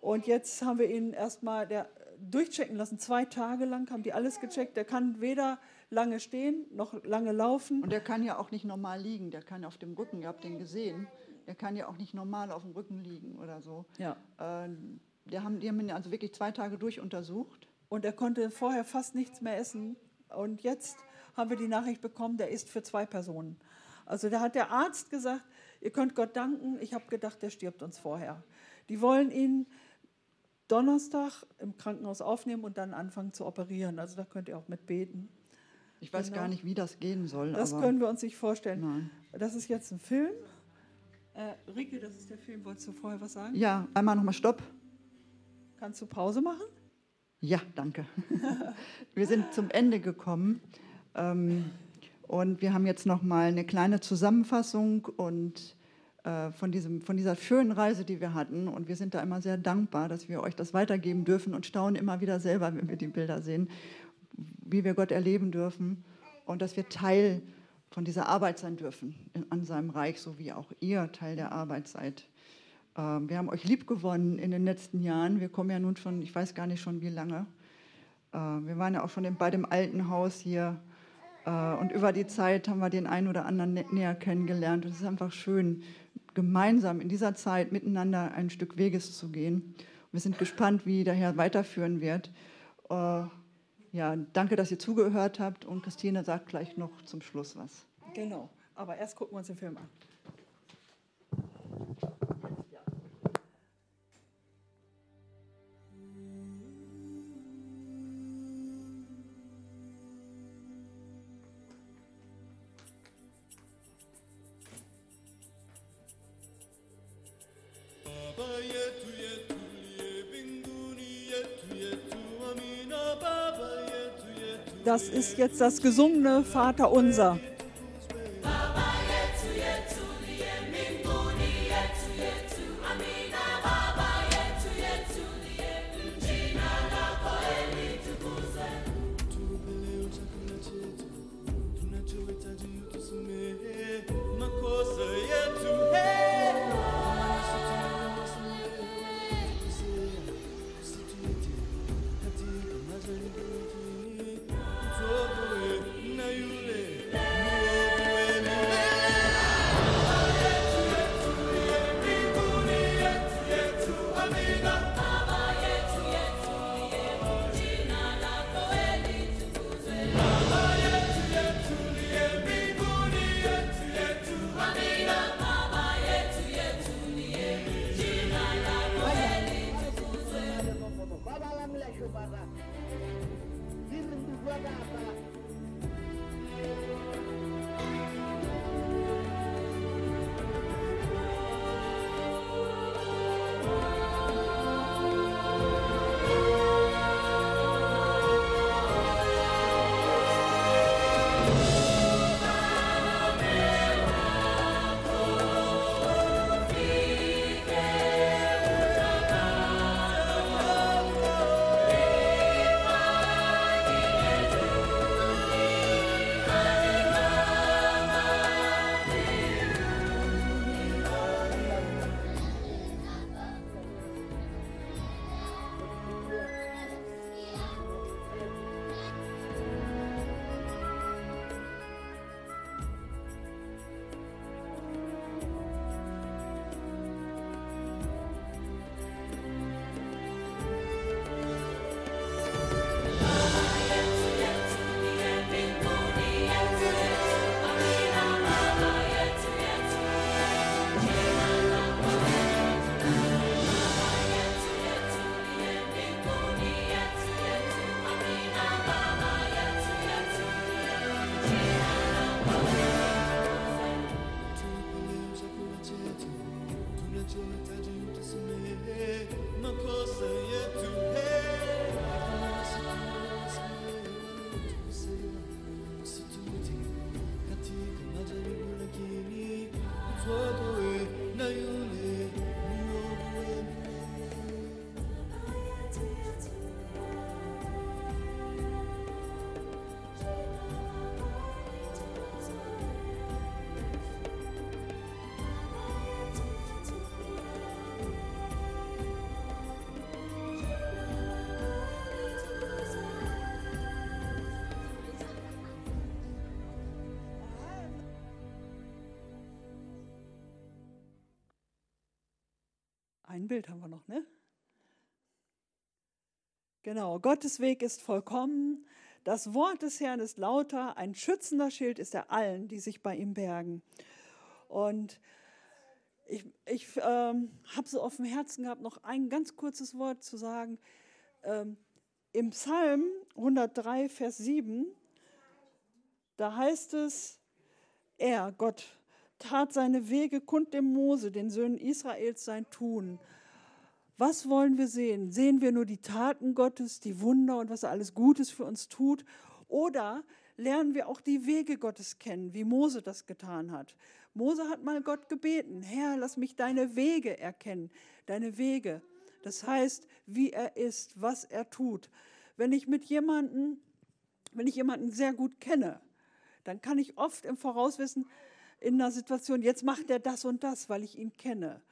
S1: Und jetzt haben wir ihn erstmal, der durchchecken lassen. Zwei Tage lang haben die alles gecheckt. Der kann weder lange stehen noch lange laufen.
S2: Und der kann ja auch nicht normal liegen. Der kann auf dem Rücken, ihr habt den gesehen, der kann ja auch nicht normal auf dem Rücken liegen oder so.
S1: Ja.
S2: Äh, der haben, die haben ihn also wirklich zwei Tage durchuntersucht.
S1: Und er konnte vorher fast nichts mehr essen. Und jetzt haben wir die Nachricht bekommen, der ist für zwei Personen. Also da hat der Arzt gesagt, ihr könnt Gott danken. Ich habe gedacht, der stirbt uns vorher. Die wollen ihn Donnerstag im Krankenhaus aufnehmen und dann anfangen zu operieren. Also da könnt ihr auch mit beten.
S2: Ich weiß genau. gar nicht, wie das gehen soll.
S1: Das können wir uns nicht vorstellen. Nein. Das ist jetzt ein Film. Äh, Rike, das ist der Film. Wolltest du vorher was sagen?
S2: Ja, einmal nochmal Stopp.
S1: Kannst du Pause machen?
S2: Ja, danke. wir sind zum Ende gekommen. Ähm, und wir haben jetzt nochmal eine kleine Zusammenfassung und von, diesem, von dieser schönen Reise, die wir hatten. Und wir sind da immer sehr dankbar, dass wir euch das weitergeben dürfen und staunen immer wieder selber, wenn wir die Bilder sehen, wie wir Gott erleben dürfen und dass wir Teil von dieser Arbeit sein dürfen in, an seinem Reich, so wie auch ihr Teil der Arbeit seid. Ähm, wir haben euch lieb gewonnen in den letzten Jahren. Wir kommen ja nun schon, ich weiß gar nicht schon wie lange. Äh, wir waren ja auch schon bei dem alten Haus hier. Äh, und über die Zeit haben wir den einen oder anderen näher kennengelernt. Und es ist einfach schön, gemeinsam in dieser Zeit miteinander ein Stück Weges zu gehen. Wir sind gespannt, wie der Herr weiterführen wird. Äh, ja, danke, dass ihr zugehört habt und Christine sagt gleich noch zum Schluss was.
S1: Genau, aber erst gucken wir uns den Film an. Das ist jetzt das gesungene Vater Nece tecim tismi Nakosa yetu. Noch, ne? Genau, Gottes Weg ist vollkommen. Das Wort des Herrn ist lauter. Ein schützender Schild ist er allen, die sich bei ihm bergen. Und ich, ich ähm, habe so auf dem Herzen gehabt, noch ein ganz kurzes Wort zu sagen. Ähm, Im Psalm 103, Vers 7, da heißt es, er, Gott, tat seine Wege kund dem Mose, den Söhnen Israels, sein Tun. Was wollen wir sehen? Sehen wir nur die Taten Gottes, die Wunder und was er alles Gutes für uns tut? Oder lernen wir auch die Wege Gottes kennen, wie Mose das getan hat? Mose hat mal Gott gebeten, Herr, lass mich deine Wege erkennen, deine Wege. Das heißt, wie er ist, was er tut. Wenn ich mit jemandem, wenn ich jemanden sehr gut kenne, dann kann ich oft im Voraus wissen, in einer Situation, jetzt macht er das und das, weil ich ihn kenne.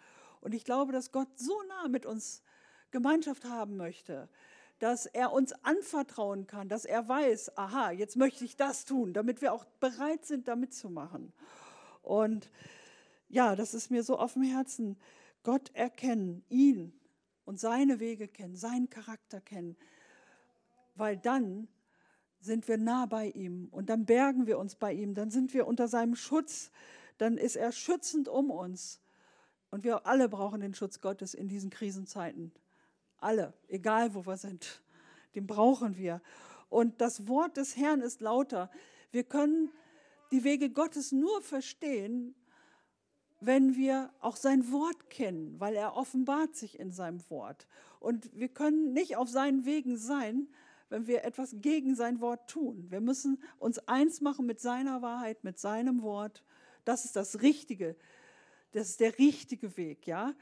S1: Und ich glaube, dass Gott so nah mit uns Gemeinschaft haben möchte, dass er uns anvertrauen kann, dass er weiß, aha, jetzt möchte ich das tun, damit wir auch bereit sind, da mitzumachen. Und ja, das ist mir so auf dem Herzen. Gott erkennen, ihn und seine Wege kennen, seinen Charakter kennen, weil dann sind wir nah bei ihm und dann bergen wir uns bei ihm, dann sind wir unter seinem Schutz, dann ist er schützend um uns. Und wir alle brauchen den Schutz Gottes in diesen Krisenzeiten. Alle, egal wo wir sind, den brauchen wir. Und das Wort des Herrn ist lauter. Wir können die Wege Gottes nur verstehen, wenn wir auch sein Wort kennen, weil er offenbart sich in seinem Wort. Und wir können nicht auf seinen Wegen sein, wenn wir etwas gegen sein Wort tun. Wir müssen uns eins machen mit seiner Wahrheit, mit seinem Wort. Das ist das Richtige. Das ist der richtige Weg, ja.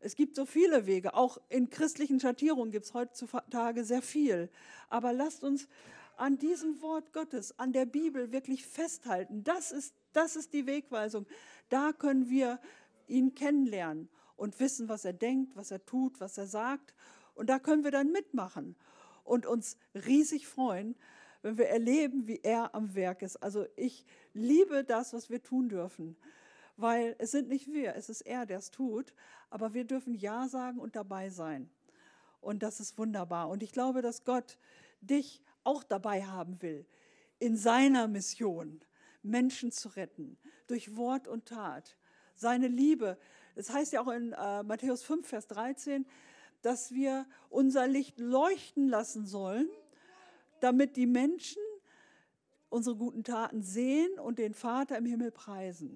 S1: Es gibt so viele Wege, auch in christlichen Schattierungen gibt es heutzutage sehr viel. Aber lasst uns an diesem Wort Gottes, an der Bibel wirklich festhalten. Das ist, das ist die Wegweisung. Da können wir ihn kennenlernen und wissen, was er denkt, was er tut, was er sagt. Und da können wir dann mitmachen und uns riesig freuen, wenn wir erleben, wie er am Werk ist. Also ich liebe das, was wir tun dürfen, weil es sind nicht wir, es ist er, der es tut, aber wir dürfen Ja sagen und dabei sein. Und das ist wunderbar. Und ich glaube, dass Gott dich auch dabei haben will, in seiner Mission Menschen zu retten, durch Wort und Tat. Seine Liebe, das heißt ja auch in äh, Matthäus 5, Vers 13, dass wir unser Licht leuchten lassen sollen, damit die Menschen unsere guten Taten sehen und den Vater im Himmel preisen.